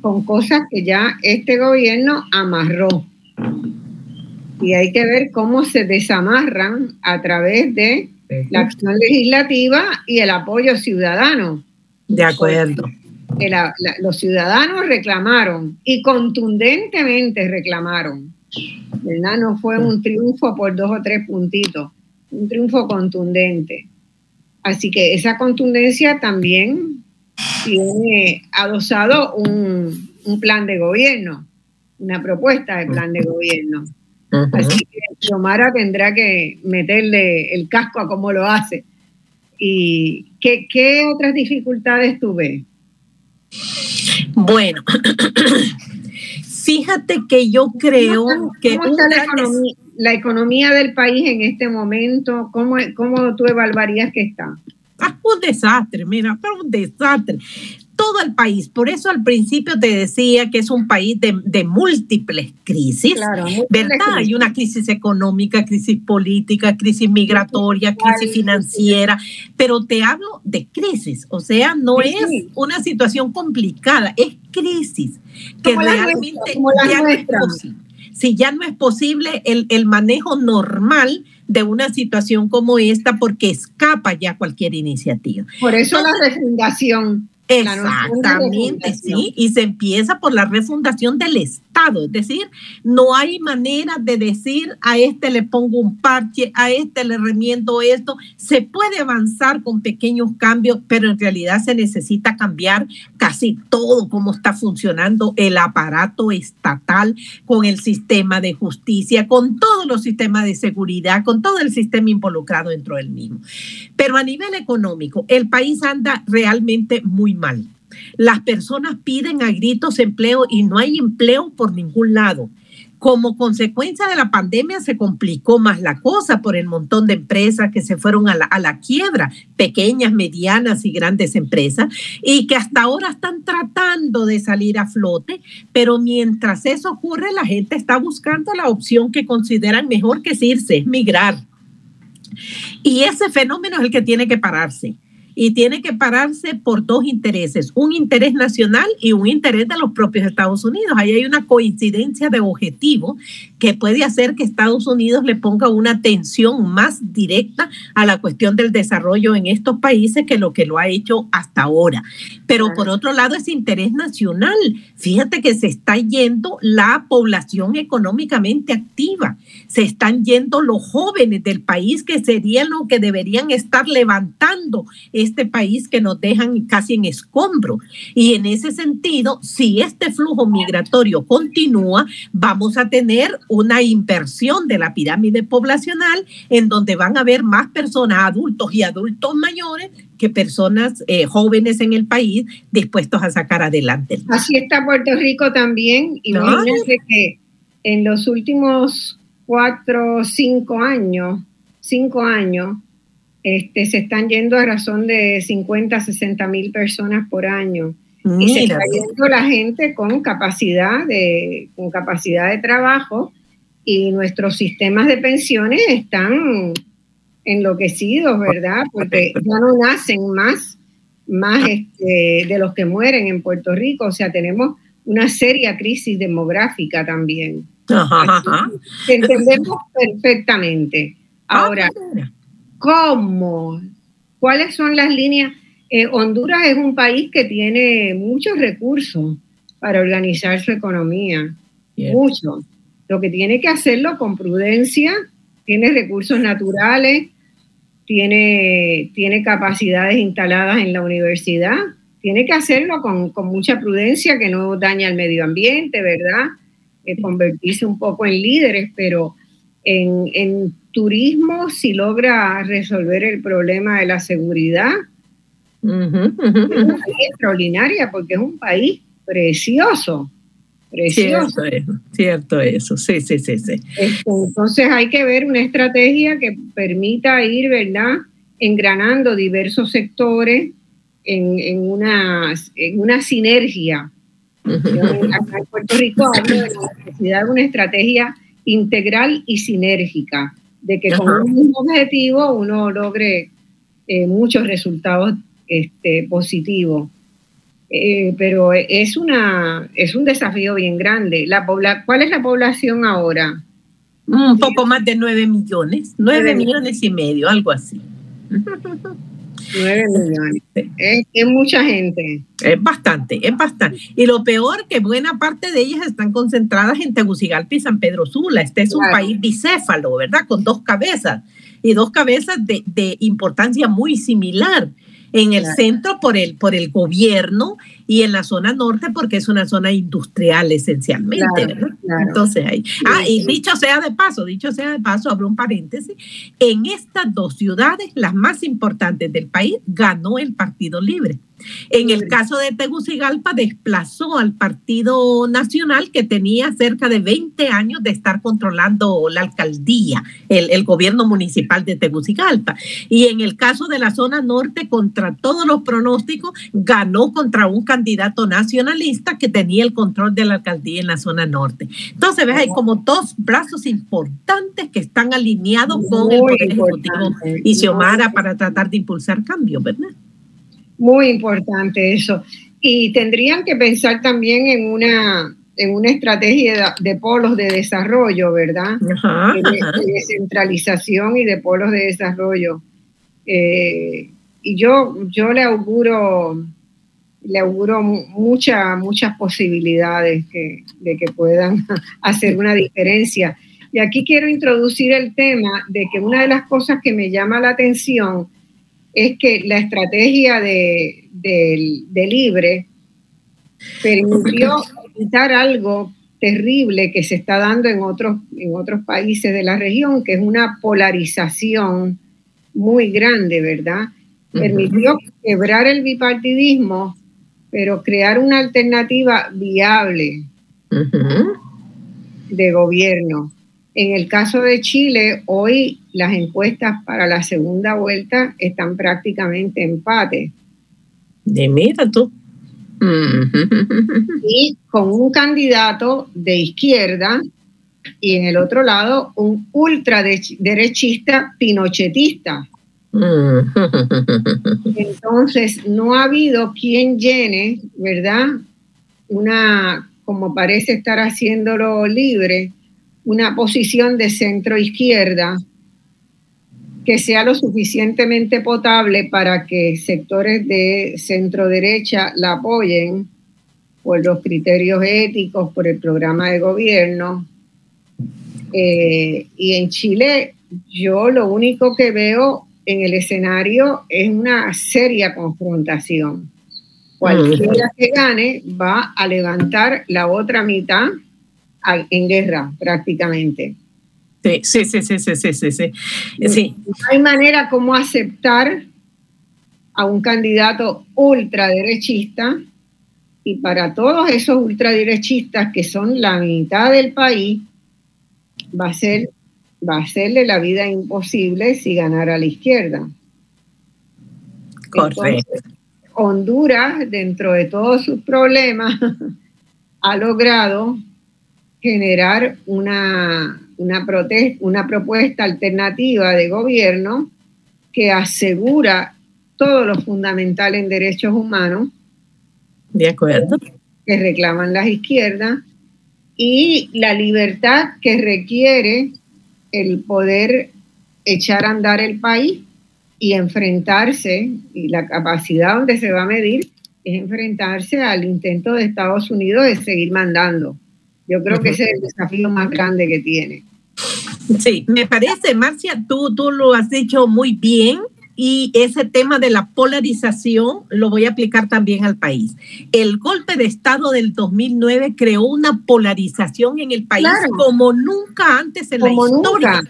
con cosas que ya este gobierno amarró. Y hay que ver cómo se desamarran a través de la acción legislativa y el apoyo ciudadano. De acuerdo. Los ciudadanos reclamaron y contundentemente reclamaron. ¿verdad? No fue un triunfo por dos o tres puntitos, un triunfo contundente. Así que esa contundencia también tiene adosado un, un plan de gobierno, una propuesta de plan de gobierno. Así que Xiomara tendrá que meterle el casco a cómo lo hace. ¿Y qué, qué otras dificultades tuve? Bueno, fíjate que yo creo que... ¿Cómo está la economía, la economía, del país en este momento? ¿Cómo, cómo tú evaluarías que está? Ah, un desastre, mira, pero un desastre todo el país. Por eso al principio te decía que es un país de, múltiples crisis, ¿verdad? Hay una crisis económica, crisis política, crisis migratoria, crisis financiera, pero te hablo de crisis, o sea, no es una situación complicada, es crisis que realmente ya no es posible. Si ya no es posible el, el manejo normal de una situación como esta porque escapa ya cualquier iniciativa. Por eso la refundación Exactamente, sí, y se empieza por la refundación del Estado, es decir, no hay manera de decir a este le pongo un parche, a este le remiendo esto, se puede avanzar con pequeños cambios, pero en realidad se necesita cambiar casi todo cómo está funcionando el aparato estatal con el sistema de justicia, con todos los sistemas de seguridad, con todo el sistema involucrado dentro del mismo. Pero a nivel económico, el país anda realmente muy mal. Las personas piden a gritos empleo y no hay empleo por ningún lado. Como consecuencia de la pandemia se complicó más la cosa por el montón de empresas que se fueron a la, a la, quiebra, pequeñas, medianas y grandes empresas, y que hasta ahora están tratando de salir a flote, pero mientras eso ocurre, la gente está buscando la opción que consideran mejor que irse, es migrar. Y ese fenómeno es el que tiene que pararse y tiene que pararse por dos intereses, un interés nacional y un interés de los propios Estados Unidos. Ahí hay una coincidencia de objetivo que puede hacer que Estados Unidos le ponga una atención más directa a la cuestión del desarrollo en estos países que lo que lo ha hecho hasta ahora. Pero por otro lado es interés nacional. Fíjate que se está yendo la población económicamente activa, se están yendo los jóvenes del país que serían los que deberían estar levantando este país que nos dejan casi en escombro. Y en ese sentido, si este flujo migratorio continúa, vamos a tener una inversión de la pirámide poblacional en donde van a haber más personas, adultos y adultos mayores, que personas eh, jóvenes en el país dispuestos a sacar adelante. Así está Puerto Rico también. Imagínense que en los últimos cuatro, cinco años, cinco años, este, se están yendo a razón de 50, 60 mil personas por año. Y se está yendo la gente con capacidad de, con capacidad de trabajo y nuestros sistemas de pensiones están enloquecidos, ¿verdad? Porque ya no nacen más, más este, de los que mueren en Puerto Rico. O sea, tenemos una seria crisis demográfica también. entendemos perfectamente. Ah, Ahora, ¿Cómo? ¿Cuáles son las líneas? Eh, Honduras es un país que tiene muchos recursos para organizar su economía, muchos. Lo que tiene que hacerlo con prudencia, tiene recursos naturales, tiene, tiene capacidades instaladas en la universidad, tiene que hacerlo con, mucha prudencia, que no daña al medio ambiente, ¿verdad? Eh, convertirse un poco en líderes, pero en, en turismo, si logra resolver el problema de la seguridad, es una extraordinaria porque es un país precioso. Precioso. Cierto, eso, sí, sí, sí, sí. Este, entonces hay que ver una estrategia que permita ir, ¿verdad?, engranando diversos sectores en, una, en una sinergia. acá en Puerto Rico de la necesidad de una estrategia integral y sinérgica de que con un mismo objetivo uno logre eh, muchos resultados este, positivos. Eh, pero es, una, es un desafío bien grande. La ¿Cuál es la población ahora? Un poco más de 9 millones, 9 millones y medio, algo así. 9 millones. Es, mucha gente. Es bastante, es bastante. Y lo peor que buena parte de ellas están concentradas en Tegucigalpa y San Pedro Sula. Este es un país bicéfalo, ¿verdad? Con dos cabezas y dos cabezas de, de importancia muy similar en el centro por el, por el gobierno y en la zona norte porque es una zona industrial esencialmente, ¿verdad? Entonces ahí. Ah, y dicho sea de paso, dicho sea de paso, abro un paréntesis, en estas dos ciudades, las más importantes del país, ganó el Partido Libre. En el caso de Tegucigalpa, desplazó al Partido Nacional que tenía cerca de 20 años de estar controlando la alcaldía, el, el, gobierno municipal de Tegucigalpa. Y en el caso de la zona norte, contra todos los pronósticos, ganó contra un candidato nacionalista que tenía el control de la alcaldía en la zona norte. Entonces, ves, hay como dos brazos importantes que están alineados con el Poder Ejecutivo y Xiomara para tratar de impulsar cambios, ¿verdad? Muy importante eso. Y tendrían que pensar también en una, en una estrategia de, polos de desarrollo, ¿verdad? de, descentralización y de polos de desarrollo. Eh, y yo, yo le auguro, le auguro muchas muchas posibilidades de que puedan hacer una diferencia. Y aquí quiero introducir el tema de que una de las cosas que me llama la atención es que la estrategia de, Libre permitió evitar algo terrible que se está dando en otros, en otros países de la región, que es una polarización muy grande, ¿verdad? Permitió quebrar el bipartidismo, pero crear una alternativa viable de gobierno. En el caso de Chile, hoy las encuestas para la segunda vuelta están prácticamente empate. De mira tú. Y con un candidato de izquierda y en el otro lado un ultraderechista pinochetista. Entonces, no ha habido quien llene, ¿verdad? Una, como parece estar haciéndolo libre, una posición de centro izquierda que sea lo suficientemente potable para que sectores de centro derecha la apoyen por los criterios éticos, por el programa de gobierno. Eh, y en Chile yo lo único que veo en el escenario es una seria confrontación. Cualquiera que gane va a levantar la otra mitad en guerra prácticamente. Sí, sí, sí, sí, sí, sí, sí. sí. No hay manera como aceptar a un candidato ultraderechista y para todos esos ultraderechistas que son la mitad del país, va a ser va a hacerle la vida imposible si ganara a la izquierda. Correcto. Honduras, dentro de todos sus problemas, ha logrado generar una, una, una propuesta alternativa de gobierno que asegura todo lo fundamental en derechos humanos. De acuerdo. Que reclaman las izquierdas y la libertad que requiere el poder echar a andar el país y enfrentarse, y la capacidad donde se va a medir es enfrentarse al intento de Estados Unidos de seguir mandando. Yo creo que ese es el desafío más grande que tiene. Sí, me parece, Marcia, tú, tú lo has dicho muy bien y ese tema de la polarización lo voy a aplicar también al país. El golpe de Estado del 2009 creó una polarización en el país como nunca antes en la historia.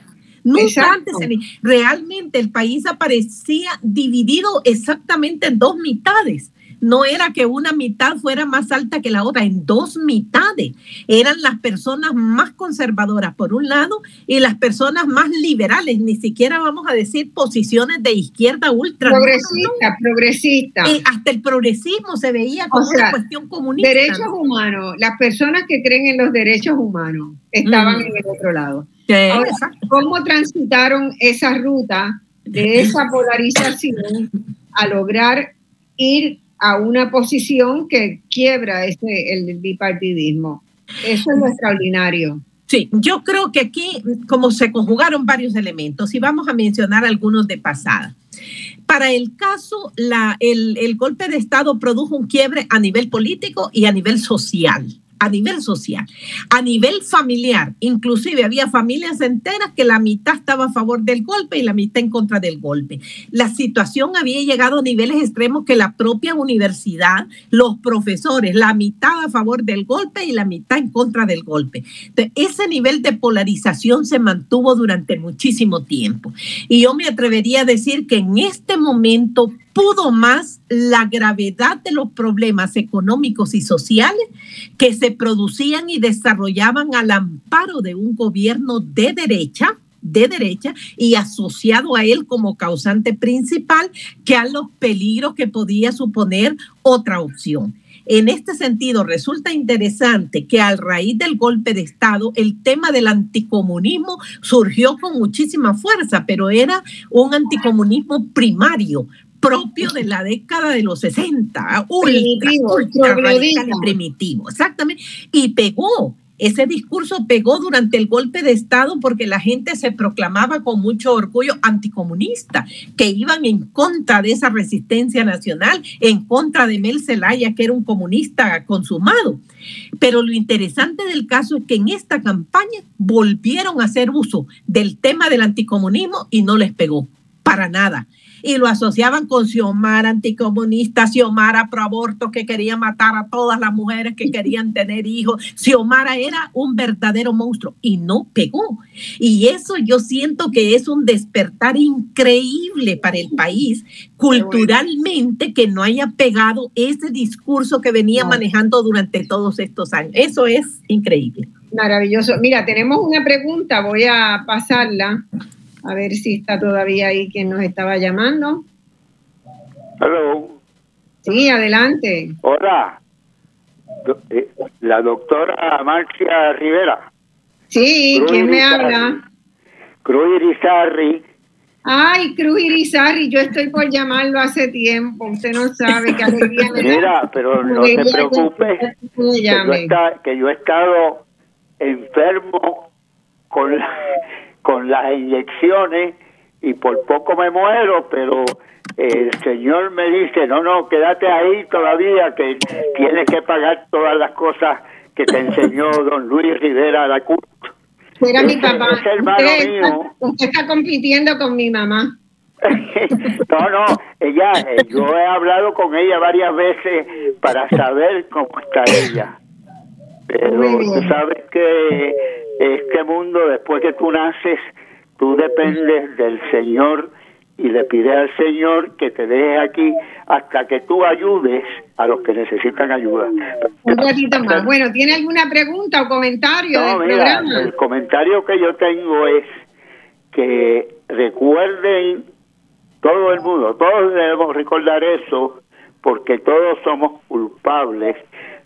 Nunca, antes. realmente el país aparecía dividido exactamente en dos mitades no era que una mitad fuera más alta que la otra, en dos mitades. Eran las personas más conservadoras por un lado y las personas más liberales, ni siquiera vamos a decir posiciones de izquierda ultra. Progresista, progresista. Y hasta el progresismo se veía como una cuestión comunista. Derechos humanos, las personas que creen en los derechos humanos estaban en el otro lado ¿Cómo transitaron esa ruta de esa polarización a lograr ir a una posición que quiebra ese, el bipartidismo? Eso es lo extraordinario. Sí, yo creo que aquí, como se conjugaron varios elementos, y vamos a mencionar algunos de pasada. Para el caso, la, el, el golpe de Estado produjo un quiebre a nivel político y a nivel social a nivel social, a nivel familiar. Inclusive había familias enteras que la mitad estaba a favor del golpe y la mitad en contra del golpe. La situación había llegado a niveles extremos que la propia universidad, los profesores, la mitad a favor del golpe y la mitad en contra del golpe. ese nivel de polarización se mantuvo durante muchísimo tiempo. Y yo me atrevería a decir que en este momento pudo más la gravedad de los problemas económicos y sociales que se producían y desarrollaban al amparo de un gobierno de derecha de derecha y asociado a él como causante principal que a los peligros que podía suponer otra opción. En este sentido, resulta interesante que a raíz del golpe de Estado, el tema del anticomunismo surgió con muchísima fuerza, pero era un anticomunismo primario, propio de la década de los 60, primitivo, primitivo, exactamente, y pegó. Ese discurso pegó durante el golpe de Estado porque la gente se proclamaba con mucho orgullo anticomunista, que iban en contra de esa resistencia nacional, en contra de Mel Zelaya, que era un comunista consumado. Pero lo interesante del caso es que en esta campaña volvieron a hacer uso del tema del anticomunismo y no les pegó para nada y lo asociaban con Xiomara anticomunista, Xiomara pro aborto que quería matar a todas las mujeres que querían tener hijos. Xiomara era un verdadero monstruo y no pegó. Y eso yo siento que es un despertar increíble para el país culturalmente que no haya pegado ese discurso que venía manejando durante todos estos años. Eso es increíble. Maravilloso. Mira, tenemos una pregunta, voy a pasarla a ver si está todavía ahí quien nos estaba llamando. Hello. Sí, adelante. Hola. Eh, la doctora Marcia Rivera. Sí, ¿quién me habla? Cruz Irizarri. Ay, Cruz Irizarri, yo estoy por llamarlo hace tiempo. Usted no sabe qué alegría Mira, pero no te preocupes, que yo he estado enfermo con la con las inyecciones y por poco me muero, pero el Señor me dice, no, no, quédate ahí todavía, que tienes que pagar todas las cosas que te enseñó don Luis Rivera la Cruz. Era mi papá. usted, Está, compitiendo con mi mamá. no, no, ella, eh, yo he hablado con ella varias veces para saber cómo está ella. Pero tú sabes que este mundo, después que tú naces, tú dependes del Señor y le pides al Señor que te deje aquí hasta que tú ayudes a los que necesitan ayuda. Un ratito más. Bueno, ¿tiene alguna pregunta o comentario del programa? El comentario que yo tengo es que recuerden todo el mundo, todos debemos recordar eso, porque todos somos culpables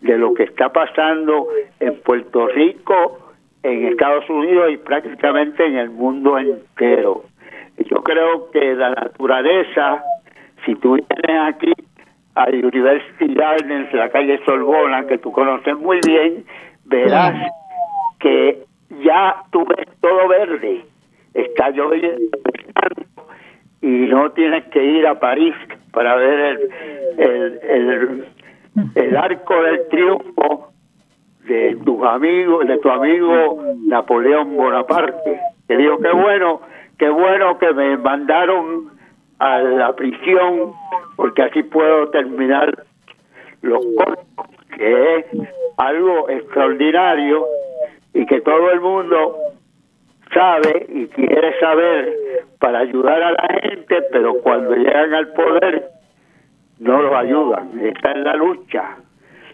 de lo que está pasando en Puerto Rico, en Estados Unidos y prácticamente en el mundo entero. Yo creo que la naturaleza, si tú vienes aquí a University Gardens, la calle Sorbona, que tú conoces muy bien, verás que ya tú ves todo verde, está lloviendo y no tienes que ir a París para ver el, el, el, el arco del triunfo de tus amigos, de tu amigo Napoleón Bonaparte, que dijo qué bueno, qué bueno que me mandaron a la prisión, porque así puedo terminar los cortos, que es algo extraordinario y que todo el mundo sabe y quiere saber para ayudar a la gente, pero cuando llegan al poder no los ayudan. Esta es la lucha.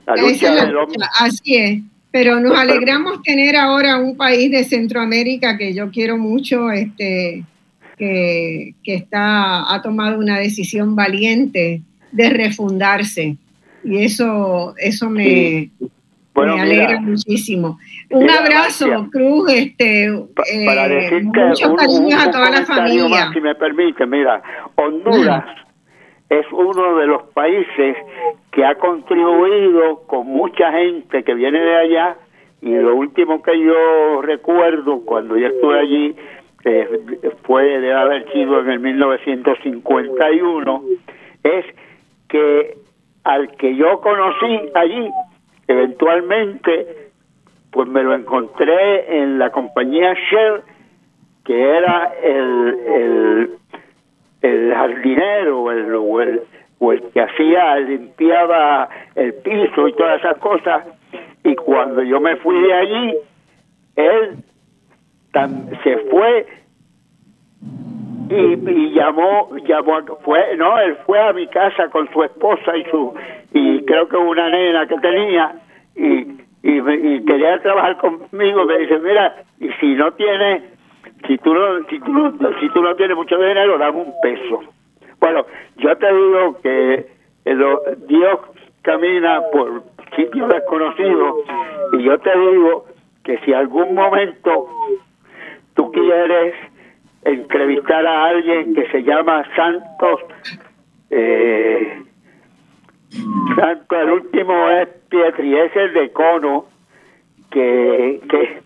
La lucha del hombre. Así es. Pero nos alegramos tener ahora un país de Centroamérica que yo quiero mucho, este, que, que está, ha tomado una decisión valiente de refundarse. Y eso, eso me, me alegra muchísimo. Un abrazo, Cruz, este, para eh, decir que a toda la familia. si me permite, mira, Honduras es uno de los países que ha contribuido con mucha gente que viene de allá y lo último que yo recuerdo cuando yo estuve allí eh, fue de haber sido en el 1951 es que al que yo conocí allí eventualmente pues me lo encontré en la compañía Shell que era el, el, el jardinero el, o, el, o el que hacía limpiaba el piso y todas esas cosas. Y cuando yo me fui de allí él se fue y, llamó llamó fue no él fue a mi casa con su esposa y su y creo que una nena que tenía y y, quería trabajar conmigo. Me dice mira y si no tiene si tú no si tú no, si tú no tienes mucho dinero dame un peso. Bueno yo te digo que Dios camina por sitios desconocidos y yo te digo que si algún momento tú quieres entrevistar a alguien que se llama Santos eh, Santos el último es Pietri es el de Cono que, que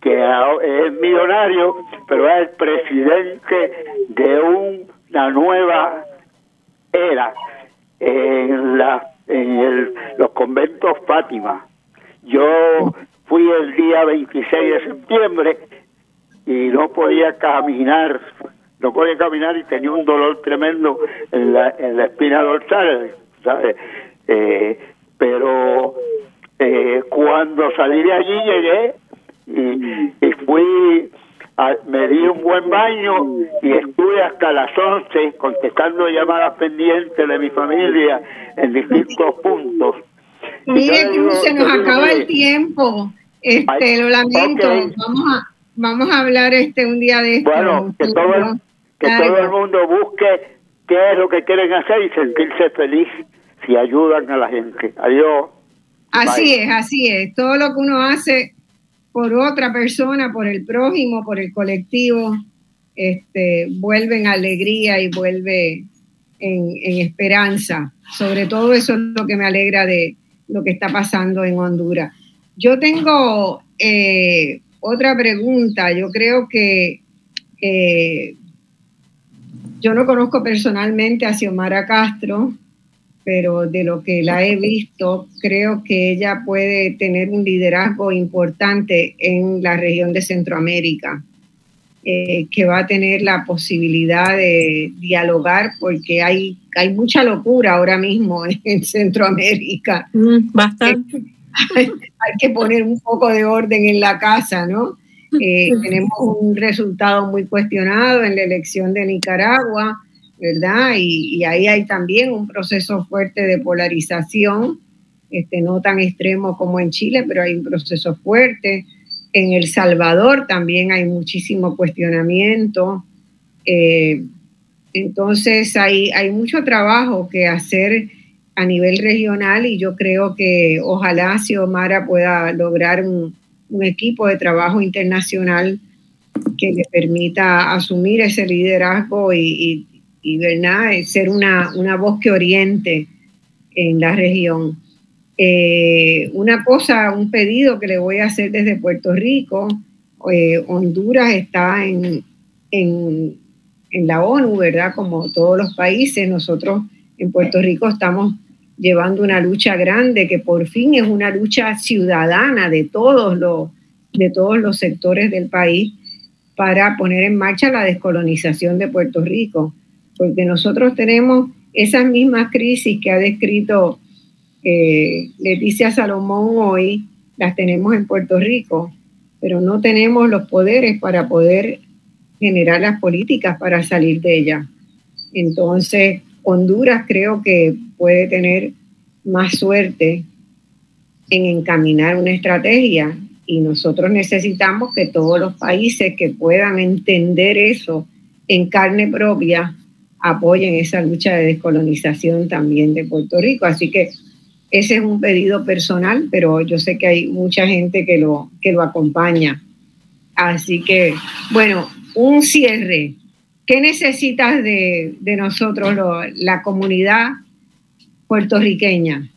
que es millonario pero es el presidente de una nueva era en la en el, los conventos Fátima yo fui el día 26 de septiembre y no podía caminar, no podía caminar y tenía un dolor tremendo en la, en la espina dorsal, ¿sabes? Eh, pero eh, cuando salí de allí llegué y, fui, me di un buen baño y estuve hasta las 11 contestando llamadas pendientes de mi familia en distintos puntos. Mire, Cruz, se nos acaba el tiempo. Este, lo lamento. Vamos a vamos a hablar este un día de esto. Bueno, que todo, el, que todo el mundo busque qué es lo que quieren hacer y sentirse feliz si ayudan a la gente. Adiós. Así es, así es. Todo lo que uno hace por otra persona, por el prójimo, por el colectivo, este, vuelve en alegría y vuelve en, esperanza. Sobre todo eso es lo que me alegra de lo que está pasando en Honduras. Yo tengo eh, otra pregunta, yo creo que yo no conozco personalmente a Xiomara Castro, pero de lo que la he visto, creo que ella puede tener un liderazgo importante en la región de Centroamérica, eh, que va a tener la posibilidad de dialogar, porque hay, hay mucha locura ahora mismo en Centroamérica. Mm, bastante hay, que poner un poco de orden en la casa, ¿no? Eh, tenemos un resultado muy cuestionado en la elección de Nicaragua, ¿verdad? Y, ahí hay también un proceso fuerte de polarización, este, no tan extremo como en Chile, pero hay un proceso fuerte. En El Salvador también hay muchísimo cuestionamiento. Eh, entonces hay, hay mucho trabajo que hacer a nivel regional y yo creo que ojalá Xiomara pueda lograr un, equipo de trabajo internacional que le permita asumir ese liderazgo y, ser una, una, voz que oriente en la región. Eh, una cosa, un pedido que le voy a hacer desde Puerto Rico, eh, Honduras está en, en, en la ONU, ¿verdad? Como todos los países, nosotros en Puerto Rico estamos llevando una lucha grande que por fin es una lucha ciudadana de todos los, de todos los sectores del país para poner en marcha la descolonización de Puerto Rico, porque nosotros tenemos esas mismas crisis que ha descrito eh, Leticia Salomón hoy, las tenemos en Puerto Rico, pero no tenemos los poderes para poder generar las políticas para salir de ella. Entonces, Honduras creo que puede tener más suerte en encaminar una estrategia y nosotros necesitamos que todos los países que puedan entender eso en carne propia apoyen esa lucha de descolonización también de Puerto Rico. Así que Ese es un pedido personal, pero yo sé que hay mucha gente que lo, que lo acompaña. Así que, bueno, un cierre. ¿Qué necesitas de, nosotros, la comunidad puertorriqueña?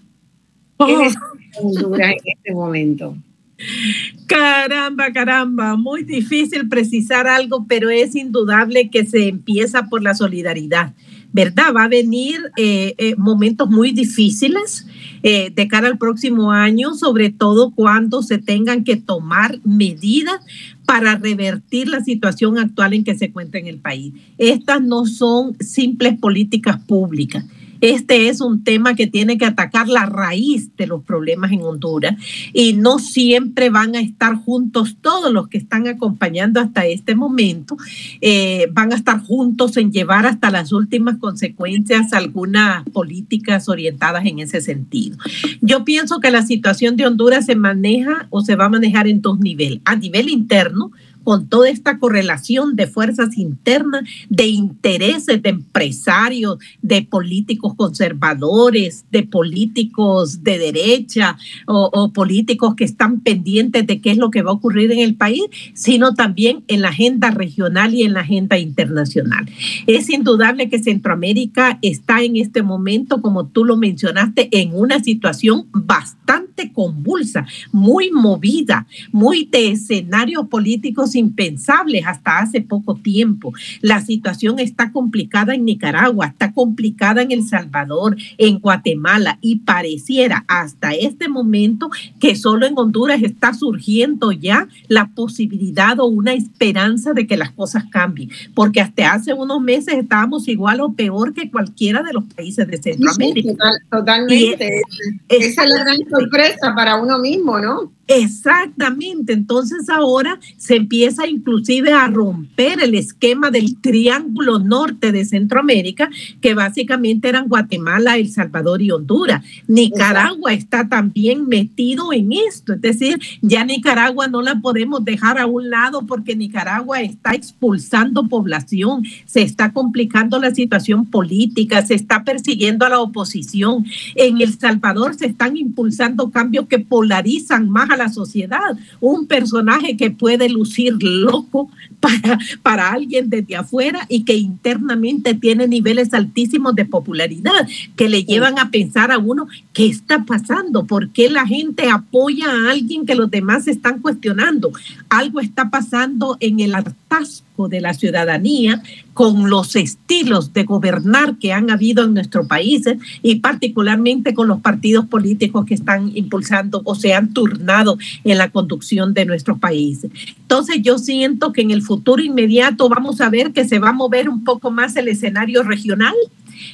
¿Qué oh. necesitas en este momento? Caramba, caramba, muy difícil precisar algo, pero es indudable que se empieza por la solidaridad. ¿verdad? Va a venir eh, eh, momentos muy difíciles eh, de cara al próximo año, sobre todo cuando se tengan que tomar medidas para revertir la situación actual en que se encuentra en el país. Estas no son simples políticas públicas este es un tema que tiene que atacar la raíz de los problemas en Honduras y no siempre van a estar juntos todos los que están acompañando hasta este momento. Eh, van a estar juntos en llevar hasta las últimas consecuencias algunas políticas orientadas en ese sentido. Yo pienso que la situación de Honduras se maneja o se va a manejar en dos niveles. A nivel interno, con toda esta correlación de fuerzas internas, de intereses de empresarios, de políticos conservadores, de políticos de derecha o, políticos que están pendientes de qué es lo que va a ocurrir en el país, sino también en la agenda regional y en la agenda internacional. Es indudable que Centroamérica está en este momento, como tú lo mencionaste, en una situación bastante convulsa, muy movida, muy de escenarios políticos impensables hasta hace poco tiempo. La situación está complicada en Nicaragua, está complicada en El Salvador, en Guatemala y pareciera hasta este momento que solo en Honduras está surgiendo ya la posibilidad o una esperanza de que las cosas cambien, porque hasta hace unos meses estábamos igual o peor que cualquiera de los países de Centroamérica. totalmente. Esa es la gran sorpresa para uno mismo, ¿no? Exactamente, entonces ahora se empieza inclusive a romper el esquema del triángulo norte de Centroamérica, que básicamente eran Guatemala, El Salvador y Honduras. Nicaragua está también metido en esto, es decir, ya Nicaragua no la podemos dejar a un lado porque Nicaragua está expulsando población, se está complicando la situación política, se está persiguiendo a la oposición. En El Salvador se están impulsando cambios que polarizan más a la sociedad. Un personaje que puede lucir loco para, para alguien desde afuera y que internamente tiene niveles altísimos de popularidad, que le llevan a pensar a uno, ¿qué está pasando? ¿Por qué la gente apoya a alguien que los demás están cuestionando? Algo está pasando en el hartazgo de la ciudadanía con los estilos de gobernar que han habido en nuestro país y particularmente con los partidos políticos que están impulsando o se han turnado en la conducción de nuestro país. Entonces yo siento que en el futuro inmediato vamos a ver que se va a mover un poco más el escenario regional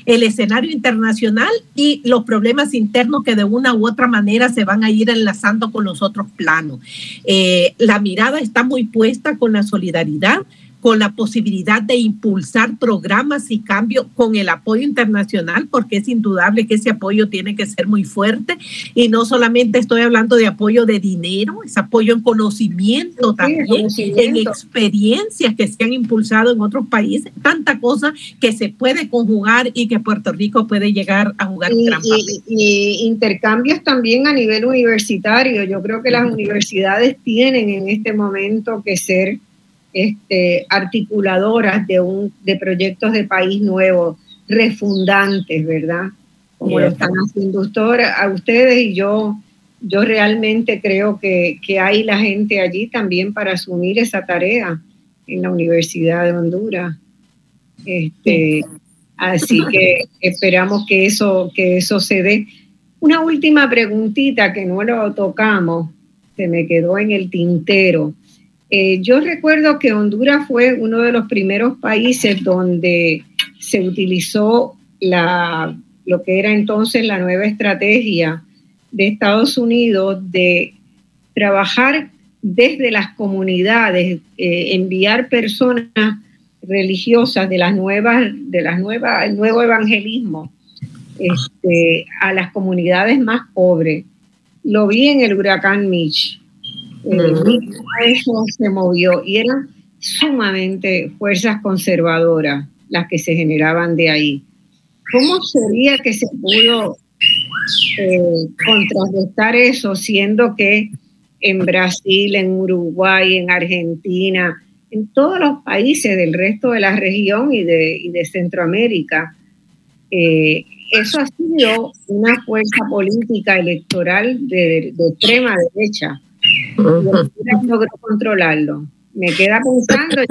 el escenario internacional y los problemas internos que de una u otra manera se van a ir enlazando con los otros planos. Eh, la mirada está muy puesta con la solidaridad, con la posibilidad de impulsar programas y cambios con el apoyo internacional, porque es indudable que ese apoyo tiene que ser muy fuerte. Y no solamente estoy hablando de apoyo de dinero, es apoyo en conocimiento también, en experiencias que se han impulsado en otros países, tanta cosa que se puede conjugar y que Puerto Rico puede llegar a jugar un gran papel. y intercambios también a nivel universitario. Yo creo que las universidades tienen en este momento que ser este, articuladoras de, un, de proyectos de país nuevo, refundantes, ¿verdad? Como lo están haciendo a ustedes y yo, yo realmente creo que, que hay la gente allí también para asumir esa tarea en la Universidad de Honduras. Este, así que esperamos que eso, que eso se dé. Una última preguntita que no lo tocamos, se me quedó en el tintero. Eh, yo recuerdo que Honduras fue uno de los primeros países donde se utilizó la, lo que era entonces la nueva estrategia de Estados Unidos de trabajar desde las comunidades, eh, enviar personas religiosas de las nuevas, de las nuevas, el nuevo evangelismo este, a las comunidades más pobres. Lo vi en el huracán Mitch eso se movió y eran sumamente fuerzas conservadoras las que se generaban de ahí. ¿Cómo sería que se pudo eh, contrarrestar eso, siendo que en Brasil, en Uruguay, en Argentina, en todos los países del resto de la región y de, Centroamérica, eh, eso ha sido una fuerza política electoral de, extrema derecha. Logró controlarlo. Me queda pensando y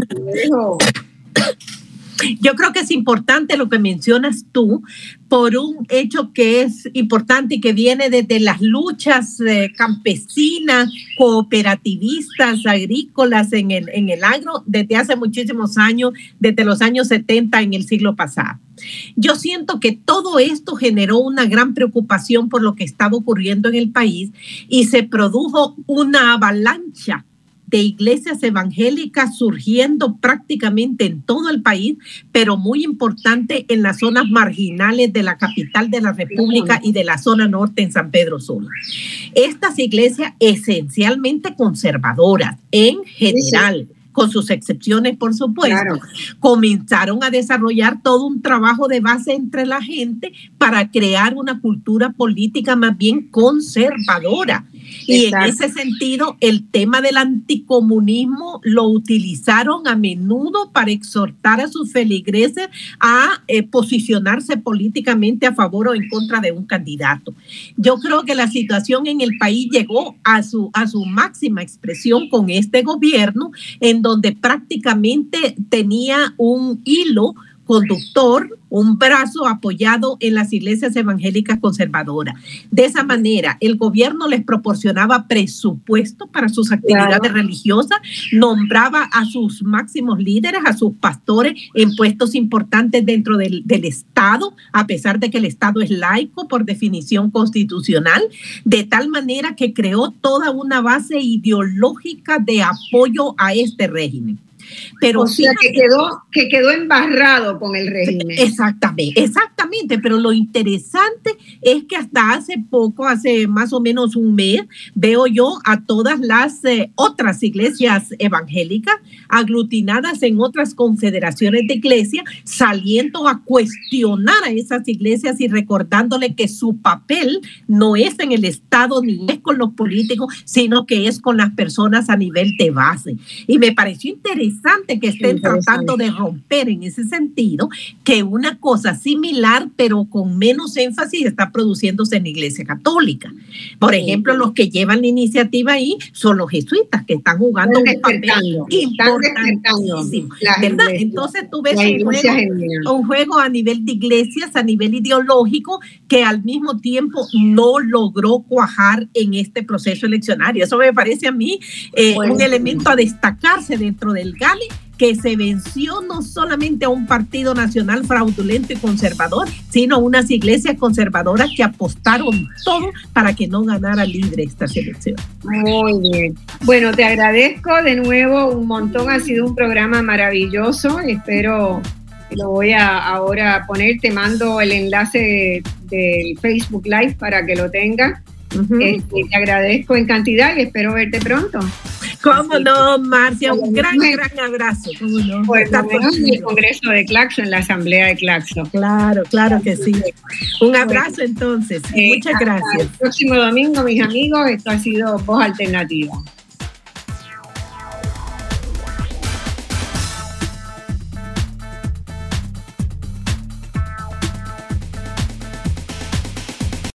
yo creo que es importante lo que mencionas tú por un hecho que es importante y que viene desde las luchas eh, campesinas, cooperativistas, agrícolas en el, en el agro desde hace muchísimos años, desde los años 70 en el siglo pasado. Yo siento que todo esto generó una gran preocupación por lo que estaba ocurriendo en el país y se produjo una avalancha de iglesias evangélicas surgiendo prácticamente en todo el país, pero muy importante en las zonas marginales de la capital de la República y de la zona norte en San Pedro Sula. Estas iglesias esencialmente conservadoras en general con sus excepciones, por supuesto, comenzaron a desarrollar todo un trabajo de base entre la gente para crear una cultura política más bien conservadora y en ese sentido, el tema del anticomunismo lo utilizaron a menudo para exhortar a sus feligreses a eh, posicionarse políticamente a favor o en contra de un candidato. Yo creo que la situación en el país llegó a su, a su máxima expresión con este gobierno, en donde prácticamente tenía un hilo conductor, un brazo apoyado en las iglesias evangélicas conservadoras. De esa manera, el gobierno les proporcionaba presupuesto para sus actividades religiosas, nombraba a sus máximos líderes, a sus pastores en puestos importantes dentro del, del Estado, a pesar de que el Estado es laico por definición constitucional, de tal manera que creó toda una base ideológica de apoyo a este régimen. Pero o sea, que quedó, que quedó embarrado con el régimen. Exactamente, exactamente. Pero lo interesante es que hasta hace poco, hace más o menos un mes, veo yo a todas las eh, otras iglesias evangélicas aglutinadas en otras confederaciones de iglesia, saliendo a cuestionar a esas iglesias y recordándole que su papel no es en el Estado ni es con los políticos, sino que es con las personas a nivel de base. Y me pareció interesante que estén tratando de romper en ese sentido, que una cosa similar, pero con menos énfasis, está produciéndose en la Iglesia Católica. Por ejemplo, los que llevan la iniciativa ahí son los jesuitas, que están jugando un papel importantísimo. ¿verdad? Entonces tú ves un juego, un juego a nivel de iglesias, a nivel ideológico, que al mismo tiempo no logró cuajar en este proceso eleccionario. Eso me parece a mí eh, un elemento a destacarse dentro del que se venció no solamente a un partido nacional fraudulento y conservador, sino a unas iglesias conservadoras que apostaron todo para que no ganara libre esta elecciones. Muy bien. Bueno, te agradezco de nuevo un montón. Ha sido un programa maravilloso. Espero lo voy a ahora poner. Te mando el enlace del Facebook Live para que lo tengas. Este, te agradezco en cantidad y espero verte pronto. ¿Cómo no, Marcia? Un gran, gran abrazo. ¿Cómo no? Pues en el Congreso de Claxo, en la Asamblea de Claxo. Claro, claro que sí. Un abrazo entonces. Eh, Muchas gracias. El próximo domingo, mis amigos, esto ha sido Voz Alternativa.